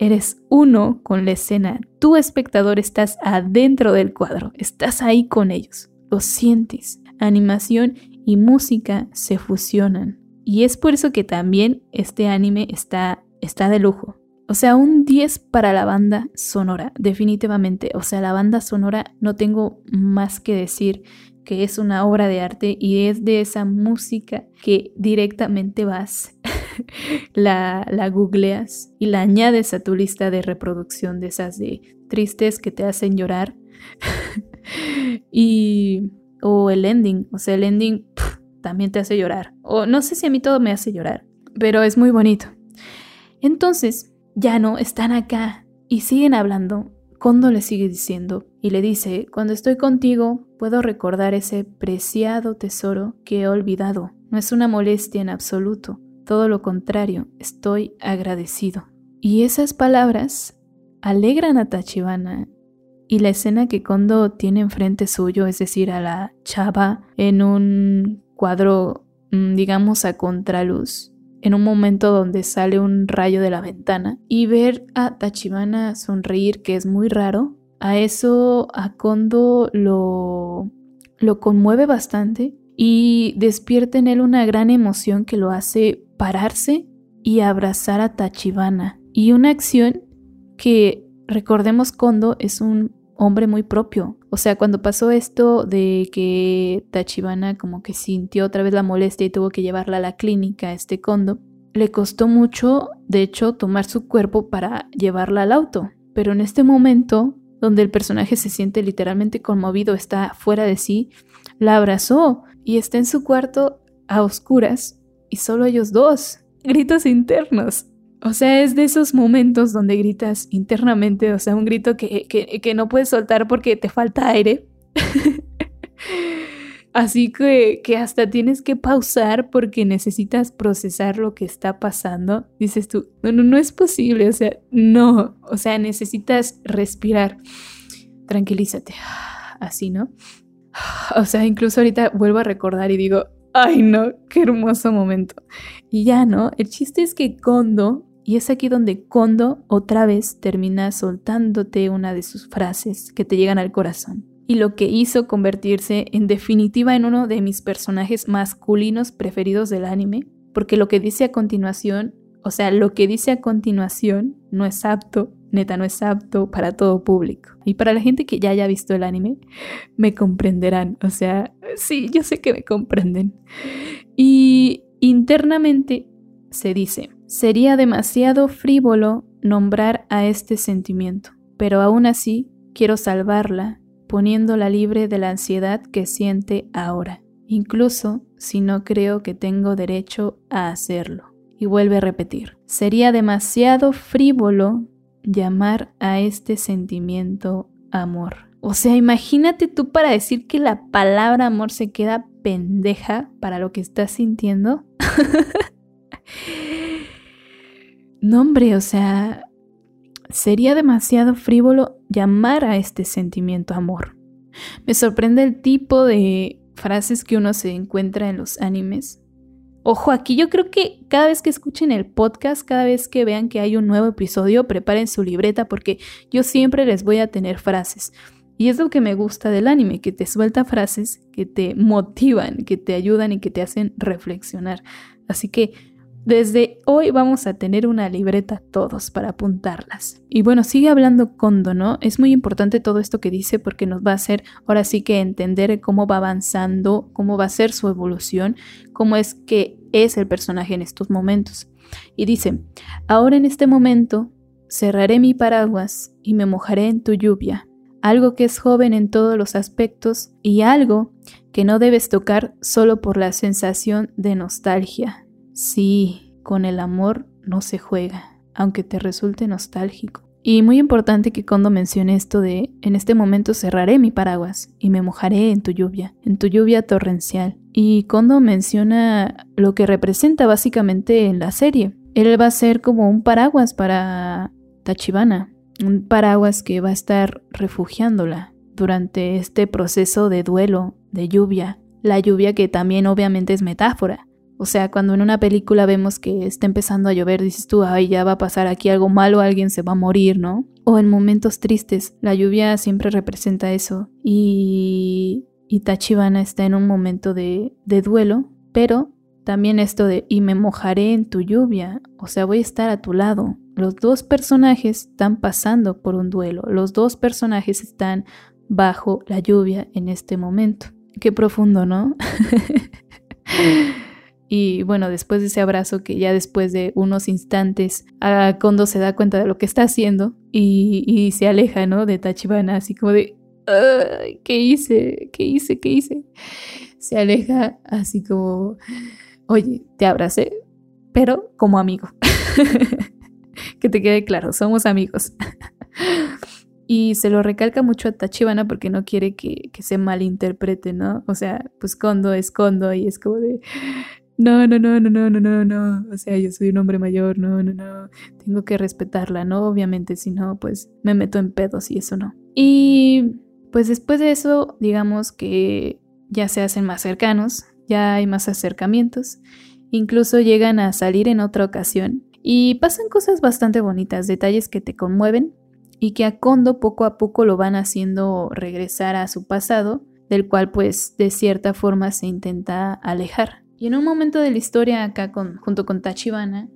Speaker 1: Eres uno con la escena. Tu espectador estás adentro del cuadro. Estás ahí con ellos. Lo sientes. Animación y música se fusionan. Y es por eso que también este anime está, está de lujo. O sea, un 10 para la banda sonora, definitivamente. O sea, la banda sonora no tengo más que decir que es una obra de arte y es de esa música que directamente vas (laughs) la, la googleas y la añades a tu lista de reproducción de esas de tristes que te hacen llorar. (laughs) y. O el ending. O sea, el ending también te hace llorar. O no sé si a mí todo me hace llorar. Pero es muy bonito. Entonces, ya no están acá y siguen hablando. Kondo le sigue diciendo y le dice: Cuando estoy contigo, puedo recordar ese preciado tesoro que he olvidado. No es una molestia en absoluto todo lo contrario, estoy agradecido. Y esas palabras alegran a Tachibana y la escena que Kondo tiene enfrente suyo, es decir, a la chava en un cuadro, mm, digamos, a contraluz, en un momento donde sale un rayo de la ventana, y ver a Tachibana sonreír, que es muy raro, a eso a Kondo lo, lo conmueve bastante y despierta en él una gran emoción que lo hace pararse y abrazar a Tachibana. Y una acción que, recordemos, Kondo es un hombre muy propio. O sea, cuando pasó esto de que Tachibana como que sintió otra vez la molestia y tuvo que llevarla a la clínica, este Kondo, le costó mucho, de hecho, tomar su cuerpo para llevarla al auto. Pero en este momento, donde el personaje se siente literalmente conmovido, está fuera de sí, la abrazó y está en su cuarto a oscuras y solo ellos dos. Gritos internos. O sea, es de esos momentos donde gritas internamente, o sea, un grito que, que, no puedes soltar porque te falta aire. (laughs) Así que, que hasta tienes que pausar porque necesitas procesar lo que está pasando. Dices tú, no, no, no es posible, o sea, no, o sea, necesitas respirar. Tranquilízate, (sighs) así, ¿no? (sighs) O sea, incluso ahorita vuelvo a recordar y digo, ay no, qué hermoso momento. Y ya, ¿no? El chiste es que Kondo y es aquí donde Kondo otra vez termina soltándote una de sus frases que te llegan al corazón. Y lo que hizo convertirse en definitiva en uno de mis personajes masculinos preferidos del anime, porque lo que dice a continuación, o sea, lo que dice a continuación no es apto, neta no es apto para todo público. Y para la gente que ya haya visto el anime, me comprenderán, o sea, sí, yo sé que me comprenden. Y internamente se dice, Sería demasiado frívolo nombrar a este sentimiento, pero aún así quiero salvarla, poniéndola libre de la ansiedad que siente ahora, incluso si no creo que tengo derecho a hacerlo. Y vuelve a repetir, sería demasiado frívolo llamar a este sentimiento amor. O sea, imagínate tú para decir que la palabra amor se queda pendeja para lo que estás sintiendo. (laughs) No, hombre, o sea, sería demasiado frívolo llamar a este sentimiento amor. Me sorprende el tipo de frases que uno se encuentra en los animes. Ojo, aquí yo creo que cada vez que escuchen el podcast, cada vez que vean que hay un nuevo episodio, preparen su libreta porque yo siempre les voy a tener frases. Y es lo que me gusta del anime, que te suelta frases que te motivan, que te ayudan y que te hacen reflexionar. Así que desde hoy vamos a tener una libreta todos para apuntarlas. Y bueno, sigue hablando Kondo, ¿no? Es muy importante todo esto que dice porque nos va a hacer ahora sí que entender cómo va avanzando, cómo va a ser su evolución, cómo es que es el personaje en estos momentos. Y dice, ahora en este momento cerraré mi paraguas y me mojaré en tu lluvia, algo que es joven en todos los aspectos y algo que no debes tocar solo por la sensación de nostalgia Sí, con el amor no se juega, aunque te resulte nostálgico. Y muy importante que cuando mencione esto de, en este momento cerraré mi paraguas y me mojaré en tu lluvia, en tu lluvia torrencial. Y Kondo menciona lo que representa básicamente en la serie. Él va a ser como un paraguas para Tachibana, un paraguas que va a estar refugiándola durante este proceso de duelo, de lluvia, la lluvia que también obviamente es metáfora, o sea, cuando en una película vemos que está empezando a llover, dices tú, ay, ya va a pasar aquí algo malo, alguien se va a morir, ¿no? O en momentos tristes, la lluvia siempre representa eso. Y, y Tachibana está en un momento de, de duelo, pero también esto de y me mojaré en tu lluvia, o sea, voy a estar a tu lado. Los dos personajes están pasando por un duelo, los dos personajes están bajo la lluvia en este momento. Qué profundo, ¿no? Y bueno, después de ese abrazo que ya después de unos instantes, a Kondo se da cuenta de lo que está haciendo y, se aleja, ¿no? De Tachibana, así como de, ¿qué hice? ¿Qué hice? ¿Qué hice? Se aleja así como, oye, te abracé, pero como amigo. (laughs) que te quede claro, somos amigos. (laughs) y se lo recalca mucho a Tachibana porque no quiere que, que, se malinterprete, ¿no? O sea, pues Kondo es Kondo y es como de, no, no, no, no, no, no, no, no. O sea, yo soy un hombre mayor, no, no, no. Tengo que respetarla, ¿no? Obviamente, si no, pues me meto en pedos y eso no. Y pues después de eso, digamos que ya se hacen más cercanos, ya hay más acercamientos, incluso llegan a salir en otra ocasión y pasan cosas bastante bonitas, detalles que te conmueven y que a Kondo poco a poco lo van haciendo regresar a su pasado, del cual pues de cierta forma se intenta alejar. Y en un momento de la historia acá con, junto con Tachibana,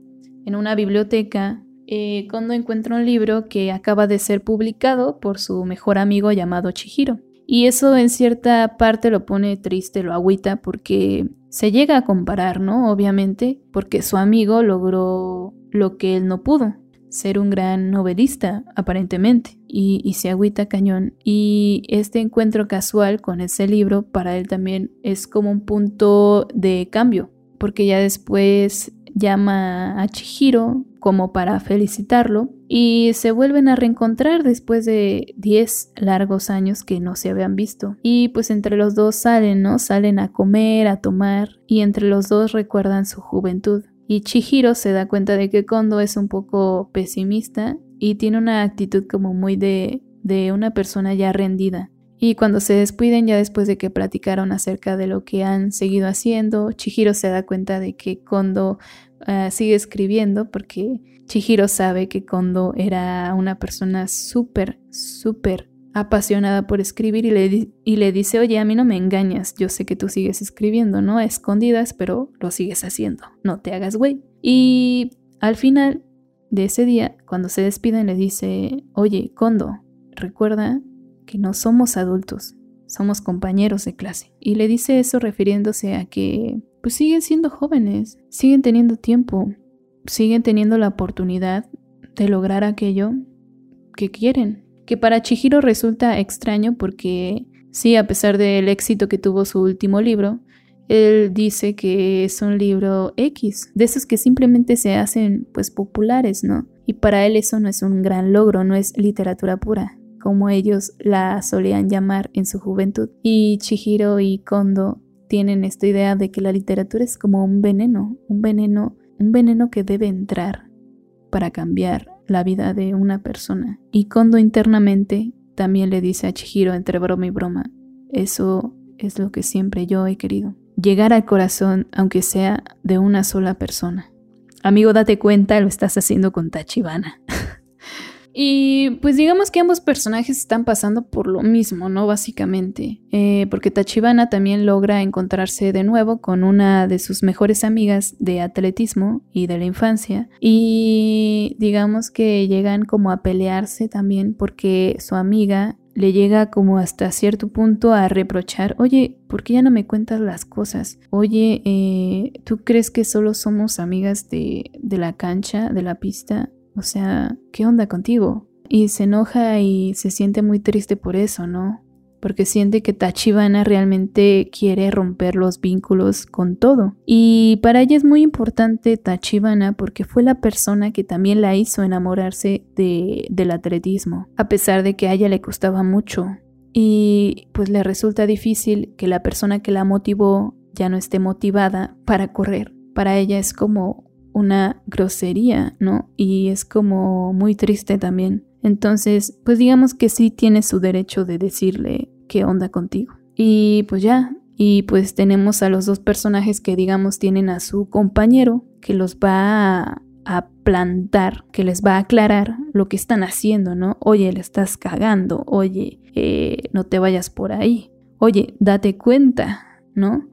Speaker 1: en una biblioteca, eh, Kondo encuentra un libro que acaba de ser publicado por su mejor amigo llamado Chihiro. Y eso en cierta parte lo pone triste, lo agüita, porque se llega a comparar, ¿no? Obviamente, porque su amigo logró lo que él no pudo, ser un gran novelista, aparentemente, y, y, se agüita cañón. Y este encuentro casual con ese libro para él también es como un punto de cambio, porque ya después llama a Chihiro como para felicitarlo y se vuelven a reencontrar después de 10 largos años que no se habían visto. Y pues entre los dos salen, ¿no? Salen a comer, a tomar y entre los dos recuerdan su juventud. Y Chihiro se da cuenta de que Kondo es un poco pesimista y tiene una actitud como muy de, de una persona ya rendida. Y cuando se despiden, ya después de que platicaron acerca de lo que han seguido haciendo, Chihiro se da cuenta de que Kondo uh, sigue escribiendo porque Chihiro sabe que Kondo era una persona súper, súper apasionada por escribir y le, y le dice, oye, a mí no me engañas, yo sé que tú sigues escribiendo, ¿no? A escondidas, pero lo sigues haciendo, no te hagas güey. Y al final de ese día, cuando se despiden, le dice, oye, Kondo, recuerda que no somos adultos, somos compañeros de clase. Y le dice eso refiriéndose a que pues siguen siendo jóvenes, siguen teniendo tiempo, siguen teniendo la oportunidad de lograr aquello que quieren. Que para Chihiro resulta extraño porque sí, a pesar del éxito que tuvo su último libro, él dice que es un libro X, de esos que simplemente se hacen pues populares, ¿no? Y para él eso no es un gran logro, no es literatura pura como ellos la solían llamar en su juventud. Y Chihiro y Kondo tienen esta idea de que la literatura es como un veneno, un veneno, un veneno que debe entrar para cambiar la vida de una persona. Y Kondo internamente también le dice a Chihiro entre broma y broma, eso es lo que siempre yo he querido. Llegar al corazón, aunque sea de una sola persona. Amigo, date cuenta, lo estás haciendo con Tachibana. (laughs) Y pues digamos que ambos personajes están pasando por lo mismo, ¿no? Básicamente. Eh, porque Tachibana también logra encontrarse de nuevo con una de sus mejores amigas de atletismo y de la infancia. Y digamos que llegan como a pelearse también porque su amiga le llega como hasta cierto punto a reprochar, oye, ¿por qué ya no me cuentas las cosas? Oye, eh, ¿tú crees que solo somos amigas de, de la cancha, de la pista? O sea, ¿qué onda contigo? Y se enoja y se siente muy triste por eso, ¿no? Porque siente que Tachibana realmente quiere romper los vínculos con todo. Y para ella es muy importante Tachibana porque fue la persona que también la hizo enamorarse de, del atletismo, a pesar de que a ella le costaba mucho. Y pues le resulta difícil que la persona que la motivó ya no esté motivada para correr. Para ella es como una grosería, ¿no? Y es como muy triste también. Entonces, pues digamos que sí tiene su derecho de decirle qué onda contigo. Y pues ya, y pues tenemos a los dos personajes que digamos tienen a su compañero que los va a, plantar, que les va a aclarar lo que están haciendo, ¿no? Oye, le estás cagando, oye, eh, no te vayas por ahí, oye, date cuenta, ¿no?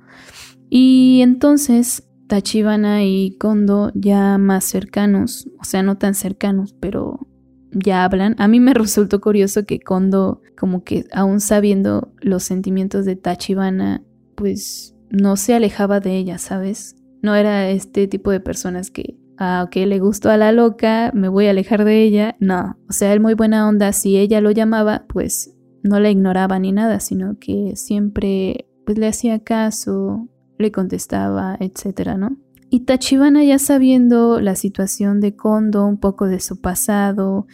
Speaker 1: Y entonces Tachibana y Kondo ya más cercanos, o sea, no tan cercanos, pero ya hablan. A mí me (laughs) resultó curioso que Kondo, como que aún sabiendo los sentimientos de Tachibana, pues no se alejaba de ella, ¿sabes? No era este tipo de personas que, ah, ok, le gustó a la loca, me voy a alejar de ella. No, o sea, él muy buena onda, si ella lo llamaba, pues no la ignoraba ni nada, sino que siempre pues le hacía caso, le contestaba, etcétera, ¿no? Y Tachibana ya sabiendo la situación de Kondo, un poco de su pasado,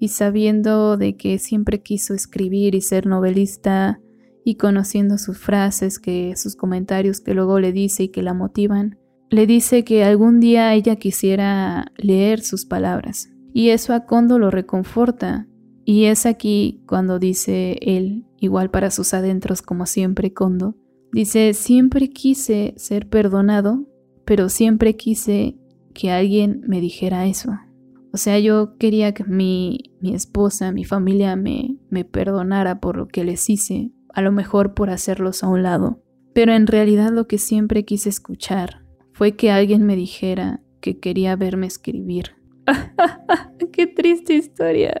Speaker 1: y sabiendo de que siempre quiso escribir y ser novelista, y conociendo sus frases, que sus comentarios que luego le dice y que la motivan, le dice que algún día ella quisiera leer sus palabras. Y eso a Kondo lo reconforta. Y es aquí cuando dice él, igual para sus adentros como siempre Kondo, Dice, siempre quise ser perdonado, pero siempre quise que alguien me dijera eso. O sea, yo quería que mi, mi esposa, mi familia me, me perdonara por lo que les hice, a lo mejor por hacerlos a un lado. Pero en realidad lo que siempre quise escuchar fue que alguien me dijera que quería verme escribir. (laughs) ¡Qué triste historia!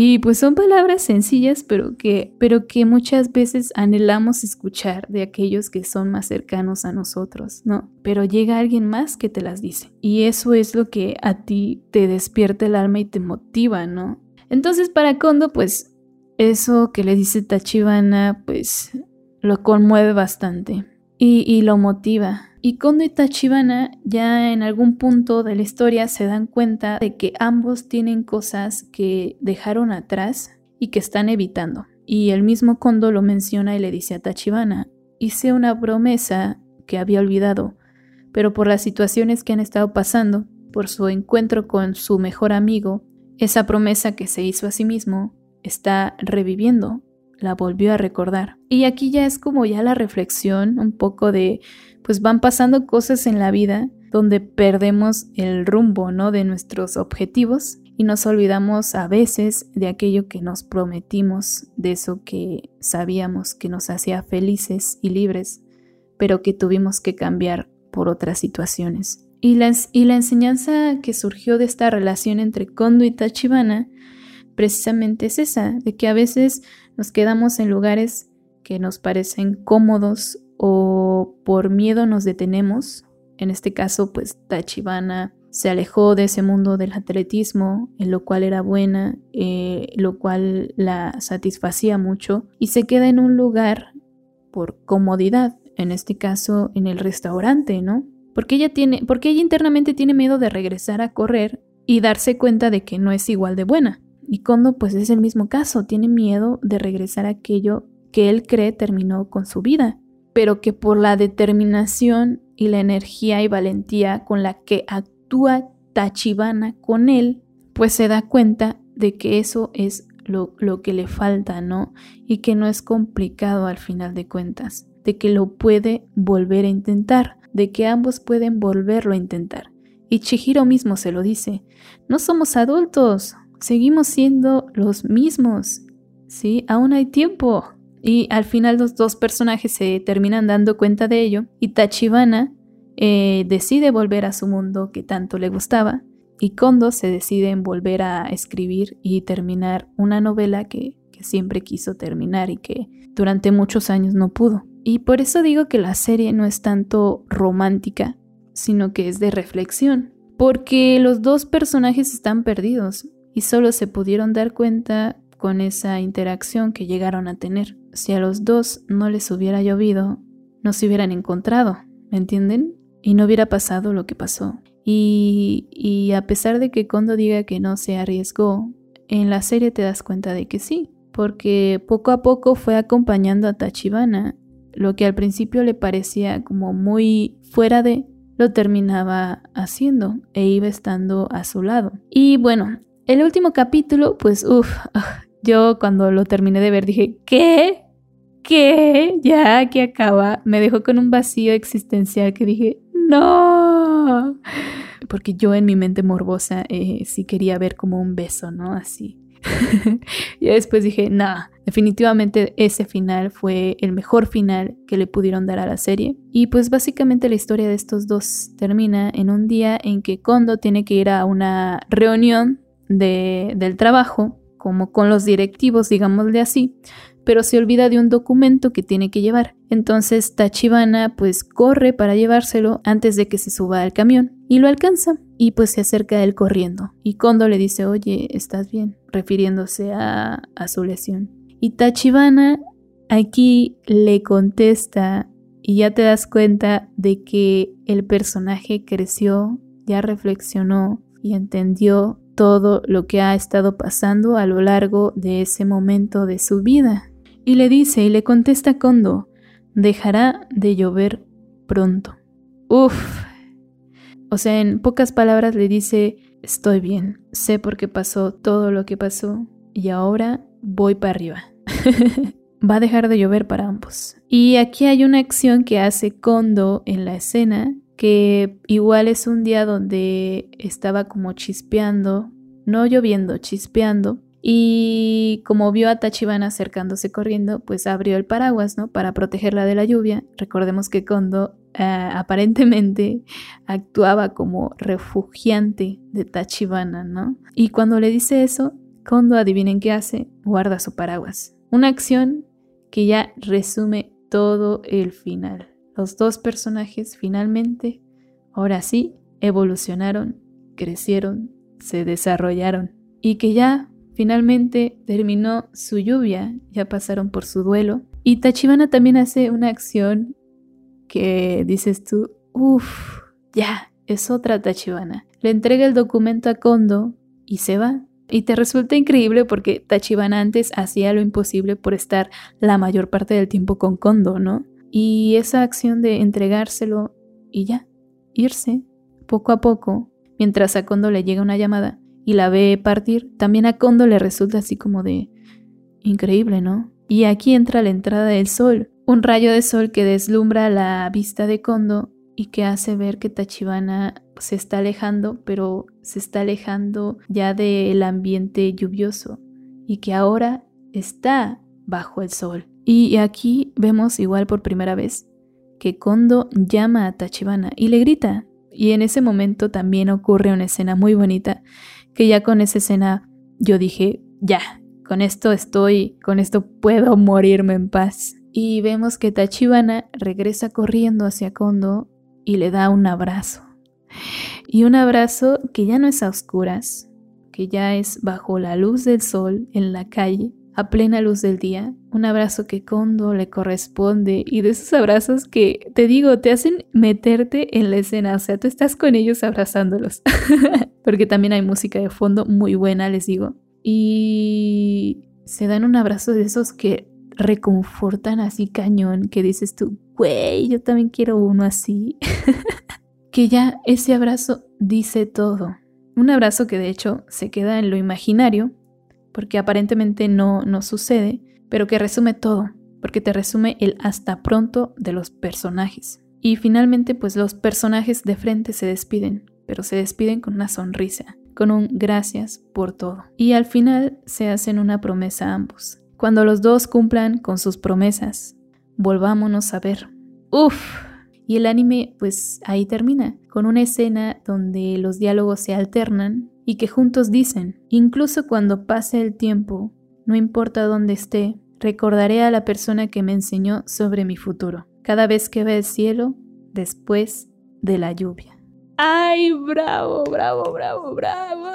Speaker 1: Y pues son palabras sencillas, pero que, pero que muchas veces anhelamos escuchar de aquellos que son más cercanos a nosotros, ¿no? Pero llega alguien más que te las dice. Y eso es lo que a ti te despierta el alma y te motiva, ¿no? Entonces para Kondo, pues eso que le dice Tachibana, pues lo conmueve bastante y, y lo motiva. Y Kondo y Tachibana ya en algún punto de la historia se dan cuenta de que ambos tienen cosas que dejaron atrás y que están evitando. Y el mismo Kondo lo menciona y le dice a Tachibana, hice una promesa que había olvidado, pero por las situaciones que han estado pasando, por su encuentro con su mejor amigo, esa promesa que se hizo a sí mismo está reviviendo, la volvió a recordar. Y aquí ya es como ya la reflexión un poco de pues van pasando cosas en la vida donde perdemos el rumbo, ¿no? De nuestros objetivos y nos olvidamos a veces de aquello que nos prometimos, de eso que sabíamos que nos hacía felices y libres, pero que tuvimos que cambiar por otras situaciones. Y la, y la enseñanza que surgió de esta relación entre Kondo y Tachibana precisamente es esa, de que a veces nos quedamos en lugares que nos parecen cómodos o por miedo nos detenemos. En este caso, pues Tachibana se alejó de ese mundo del atletismo, en lo cual era buena, eh, lo cual la satisfacía mucho, y se queda en un lugar por comodidad, en este caso en el restaurante, ¿no? Porque ella tiene, porque ella internamente tiene miedo de regresar a correr y darse cuenta de que no es igual de buena. Y Kondo pues es el mismo caso, tiene miedo de regresar a aquello que él cree terminó con su vida pero que por la determinación y la energía y valentía con la que actúa Tachibana con él, pues se da cuenta de que eso es lo, lo, que le falta, ¿no? Y que no es complicado al final de cuentas, de que lo puede volver a intentar, de que ambos pueden volverlo a intentar. Y Chihiro mismo se lo dice, no somos adultos, seguimos siendo los mismos, ¿sí? Aún hay tiempo. Y al final los dos personajes se terminan dando cuenta de ello y Tachibana eh, decide volver a su mundo que tanto le gustaba y Kondo se decide en volver a escribir y terminar una novela que, que siempre quiso terminar y que durante muchos años no pudo. Y por eso digo que la serie no es tanto romántica, sino que es de reflexión, porque los dos personajes están perdidos y solo se pudieron dar cuenta con esa interacción que llegaron a tener. Si a los dos no les hubiera llovido, no se hubieran encontrado, ¿me entienden? Y no hubiera pasado lo que pasó. Y, y a pesar de que Kondo diga que no se arriesgó, en la serie te das cuenta de que sí, porque poco a poco fue acompañando a Tachibana. Lo que al principio le parecía como muy fuera de, lo terminaba haciendo e iba estando a su lado. Y bueno, el último capítulo, pues uff, ah, yo cuando lo terminé de ver dije, ¿qué? ¿Qué? Ya que acaba. Me dejó con un vacío existencial que dije, no. Porque yo en mi mente morbosa eh, sí quería ver como un beso, ¿no? Así. (laughs) y después dije, no, definitivamente ese final fue el mejor final que le pudieron dar a la serie. Y pues básicamente la historia de estos dos termina en un día en que Kondo tiene que ir a una reunión de, del trabajo como con los directivos, digámosle así, pero se olvida de un documento que tiene que llevar. Entonces Tachibana pues corre para llevárselo antes de que se suba al camión y lo alcanza y pues se acerca a él corriendo. Y Kondo le dice, oye, ¿estás bien? refiriéndose a, a su lesión. Y Tachibana aquí le contesta y ya te das cuenta de que el personaje creció, ya reflexionó y entendió todo lo que ha estado pasando a lo largo de ese momento de su vida. Y le dice y le contesta Kondo, dejará de llover pronto. Uf. O sea, en pocas palabras le dice, estoy bien, sé por qué pasó todo lo que pasó y ahora voy para arriba. (laughs) Va a dejar de llover para ambos. Y aquí hay una acción que hace Kondo en la escena que igual es un día donde estaba como chispeando, no lloviendo, chispeando, Y como vio a Tachibana acercándose corriendo, pues abrió el paraguas, ¿no? Para protegerla de la lluvia. Recordemos que Kondo eh, aparentemente (laughs) actuaba como refugiante de Tachibana, ¿no? Y cuando le dice eso, Kondo, adivinen qué hace, guarda su paraguas. Una acción que ya resume todo el final. Los dos personajes finalmente, ahora sí, evolucionaron, crecieron, se desarrollaron y que ya finalmente terminó su lluvia, ya pasaron por su duelo. Y Tachibana también hace una acción que dices tú, uff, ya, es otra Tachibana. Le entrega el documento a Kondo y se va. Y te resulta increíble porque Tachibana antes hacía lo imposible por estar la mayor parte del tiempo con Kondo, ¿no? Y esa acción de entregárselo y ya, irse, poco a poco, mientras a Kondo le llega una llamada y la ve partir, también a Kondo le resulta así como de increíble, ¿no? Y aquí entra la entrada del sol, un rayo de sol que deslumbra la vista de Kondo y que hace ver que Tachibana se está alejando, pero se está alejando ya del ambiente lluvioso y que ahora está bajo el sol. Y aquí vemos igual por primera vez que Kondo llama a Tachibana y le grita. Y en ese momento también ocurre una escena muy bonita, que ya con esa escena yo dije, ya, con esto estoy, con esto puedo morirme en paz. Y vemos que Tachibana regresa corriendo hacia Kondo y le da un abrazo. Y un abrazo que ya no es a oscuras, que ya es bajo la luz del sol en la calle, a plena luz del día, un abrazo que Kondo le corresponde y de esos abrazos que te digo, te hacen meterte en la escena, o sea, tú estás con ellos abrazándolos, (laughs) porque también hay música de fondo muy buena, les digo, y se dan un abrazo de esos que reconfortan así cañón, que dices tú, güey, yo también quiero uno así. (laughs) que ya ese abrazo dice todo. Un abrazo que de hecho se queda en lo imaginario, porque aparentemente no, no sucede, pero que resume todo, porque te resume el hasta pronto de los personajes. Y finalmente pues los personajes de frente se despiden, pero se despiden con una sonrisa, con un gracias por todo. Y al final se hacen una promesa ambos. Cuando los dos cumplan con sus promesas, volvámonos a ver. Uf. Y el anime pues ahí termina, con una escena donde los diálogos se alternan y que juntos dicen, incluso cuando pase el tiempo, no importa dónde esté, recordaré a la persona que me enseñó sobre mi futuro, cada vez que ve el cielo después de la lluvia. ¡Ay, bravo, bravo, bravo, bravo!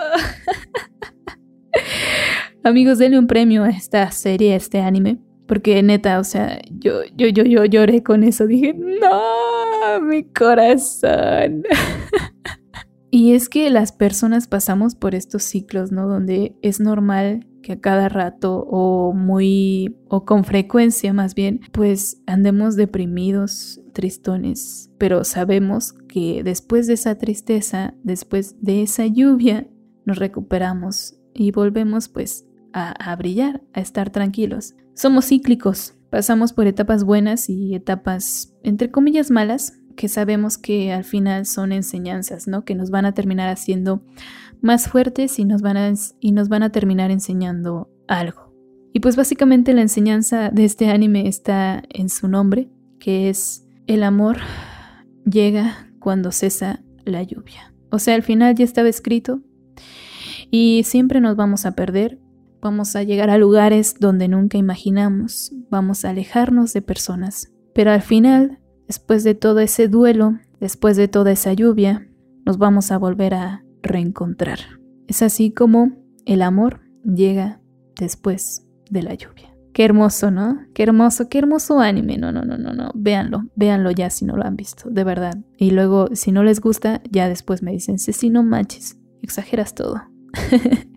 Speaker 1: (laughs) Amigos, denle un premio a esta serie, a este anime. Porque neta, o sea, yo, yo, yo, yo lloré con eso. Dije, no, mi corazón. (laughs) y es que las personas pasamos por estos ciclos, ¿no? Donde es normal que a cada rato o muy o con frecuencia más bien, pues andemos deprimidos, tristones, pero sabemos que después de esa tristeza, después de esa lluvia, nos recuperamos y volvemos pues a, brillar, a estar tranquilos. Somos cíclicos, pasamos por etapas buenas y etapas, entre comillas, malas, que sabemos que al final son enseñanzas, ¿no? Que nos van a terminar haciendo más fuertes y nos van a, y nos van a terminar enseñando algo. Y pues básicamente la enseñanza de este anime está en su nombre, que es el amor llega cuando cesa la lluvia. O sea, al final ya estaba escrito y siempre nos vamos a perder, Vamos a llegar a lugares donde nunca imaginamos, vamos a alejarnos de personas. Pero al final, después de todo ese duelo, después de toda esa lluvia, nos vamos a volver a reencontrar. Es así como el amor llega después de la lluvia. Qué hermoso, ¿no? Qué hermoso, qué hermoso anime. No, no, no, no, no. Véanlo, véanlo ya si no lo han visto, de verdad. Y luego, si no les gusta, ya después me dicen, sí, no manches, exageras todo. (laughs)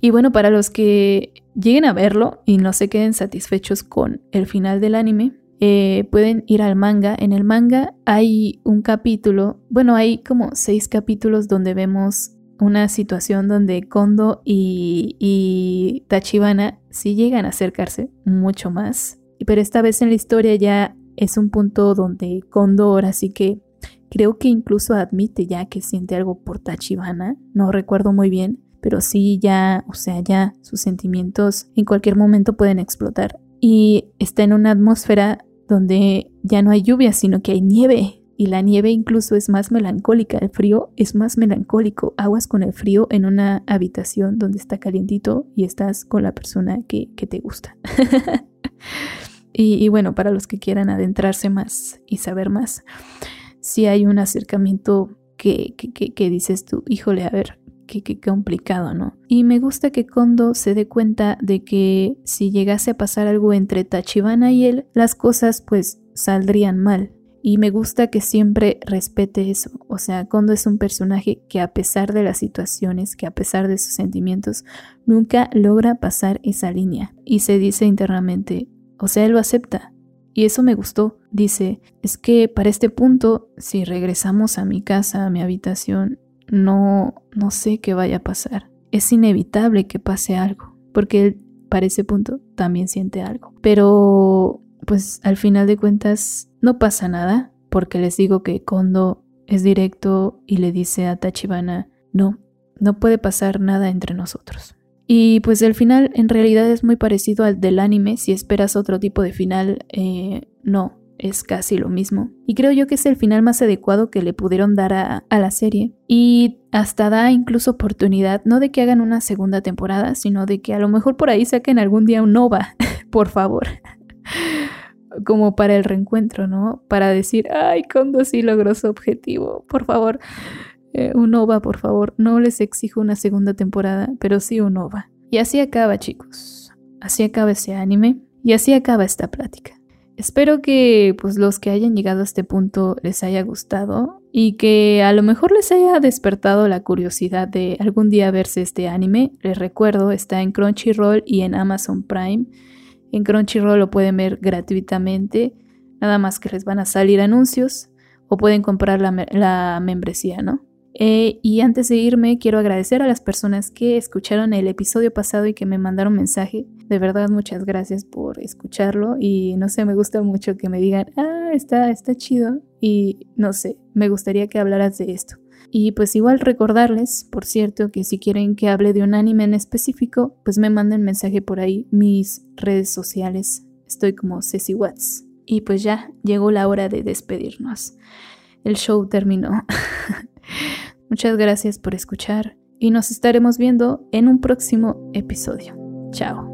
Speaker 1: Y bueno, para los que lleguen a verlo y no se queden satisfechos con el final del anime, eh, pueden ir al manga. En el manga hay un capítulo, bueno, hay como seis capítulos donde vemos una situación donde Kondo y, y Tachibana sí llegan a acercarse mucho más. Pero esta vez en la historia ya es un punto donde Kondo ahora sí que creo que incluso admite ya que siente algo por Tachibana, no recuerdo muy bien, pero sí ya, o sea, ya sus sentimientos en cualquier momento pueden explotar. Y está en una atmósfera donde ya no hay lluvia, sino que hay nieve. Y la nieve incluso es más melancólica, el frío es más melancólico. Aguas con el frío en una habitación donde está calientito y estás con la persona que, te gusta. (laughs) y, bueno, para los que quieran adentrarse más y saber más, si hay un acercamiento que, que, que dices tú, híjole, a ver, qué, complicado, ¿no? Y me gusta que Kondo se dé cuenta de que si llegase a pasar algo entre Tachibana y él, las cosas pues saldrían mal. Y me gusta que siempre respete eso. O sea, Kondo es un personaje que a pesar de las situaciones, que a pesar de sus sentimientos, nunca logra pasar esa línea. Y se dice internamente, o sea, él lo acepta. Y eso me gustó. Dice, es que para este punto, si regresamos a mi casa, a mi habitación, no, no sé qué vaya a pasar. Es inevitable que pase algo, porque él para ese punto también siente algo. Pero, pues al final de cuentas, no pasa nada, porque les digo que Kondo es directo y le dice a Tachibana, no, no puede pasar nada entre nosotros. Y pues el final en realidad es muy parecido al del anime, si esperas otro tipo de final, eh, no, es casi lo mismo. Y creo yo que es el final más adecuado que le pudieron dar a, la serie. Y hasta da incluso oportunidad, no de que hagan una segunda temporada, sino de que a lo mejor por ahí saquen algún día un Nova, (laughs) por favor. (laughs) Como para el reencuentro, ¿no? Para decir, ay, Kondo sí logró su objetivo, por favor. Eh, un Nova, por favor. No les exijo una segunda temporada, pero sí un Nova. Y así acaba, chicos. Así acaba ese anime. Y así acaba esta plática. Espero que pues los que hayan llegado a este punto les haya gustado y que a lo mejor les haya despertado la curiosidad de algún día verse este anime. Les recuerdo, está en Crunchyroll y en Amazon Prime. En Crunchyroll lo pueden ver gratuitamente, nada más que les van a salir anuncios o pueden comprar la, la membresía, ¿no? Eh, y antes de irme, quiero agradecer a las personas que escucharon el episodio pasado y que me mandaron mensaje. De verdad, muchas gracias por escucharlo. Y no sé, me gusta mucho que me digan, ah, está, está chido. Y no sé, me gustaría que hablaras de esto. Y pues igual recordarles, por cierto, que si quieren que hable de un anime en específico, pues me manden mensaje por ahí, mis redes sociales. Estoy como Ceci Watts. Y pues ya llegó la hora de despedirnos. El show terminó. (laughs) Muchas gracias por escuchar y nos estaremos viendo en un próximo episodio. Chao.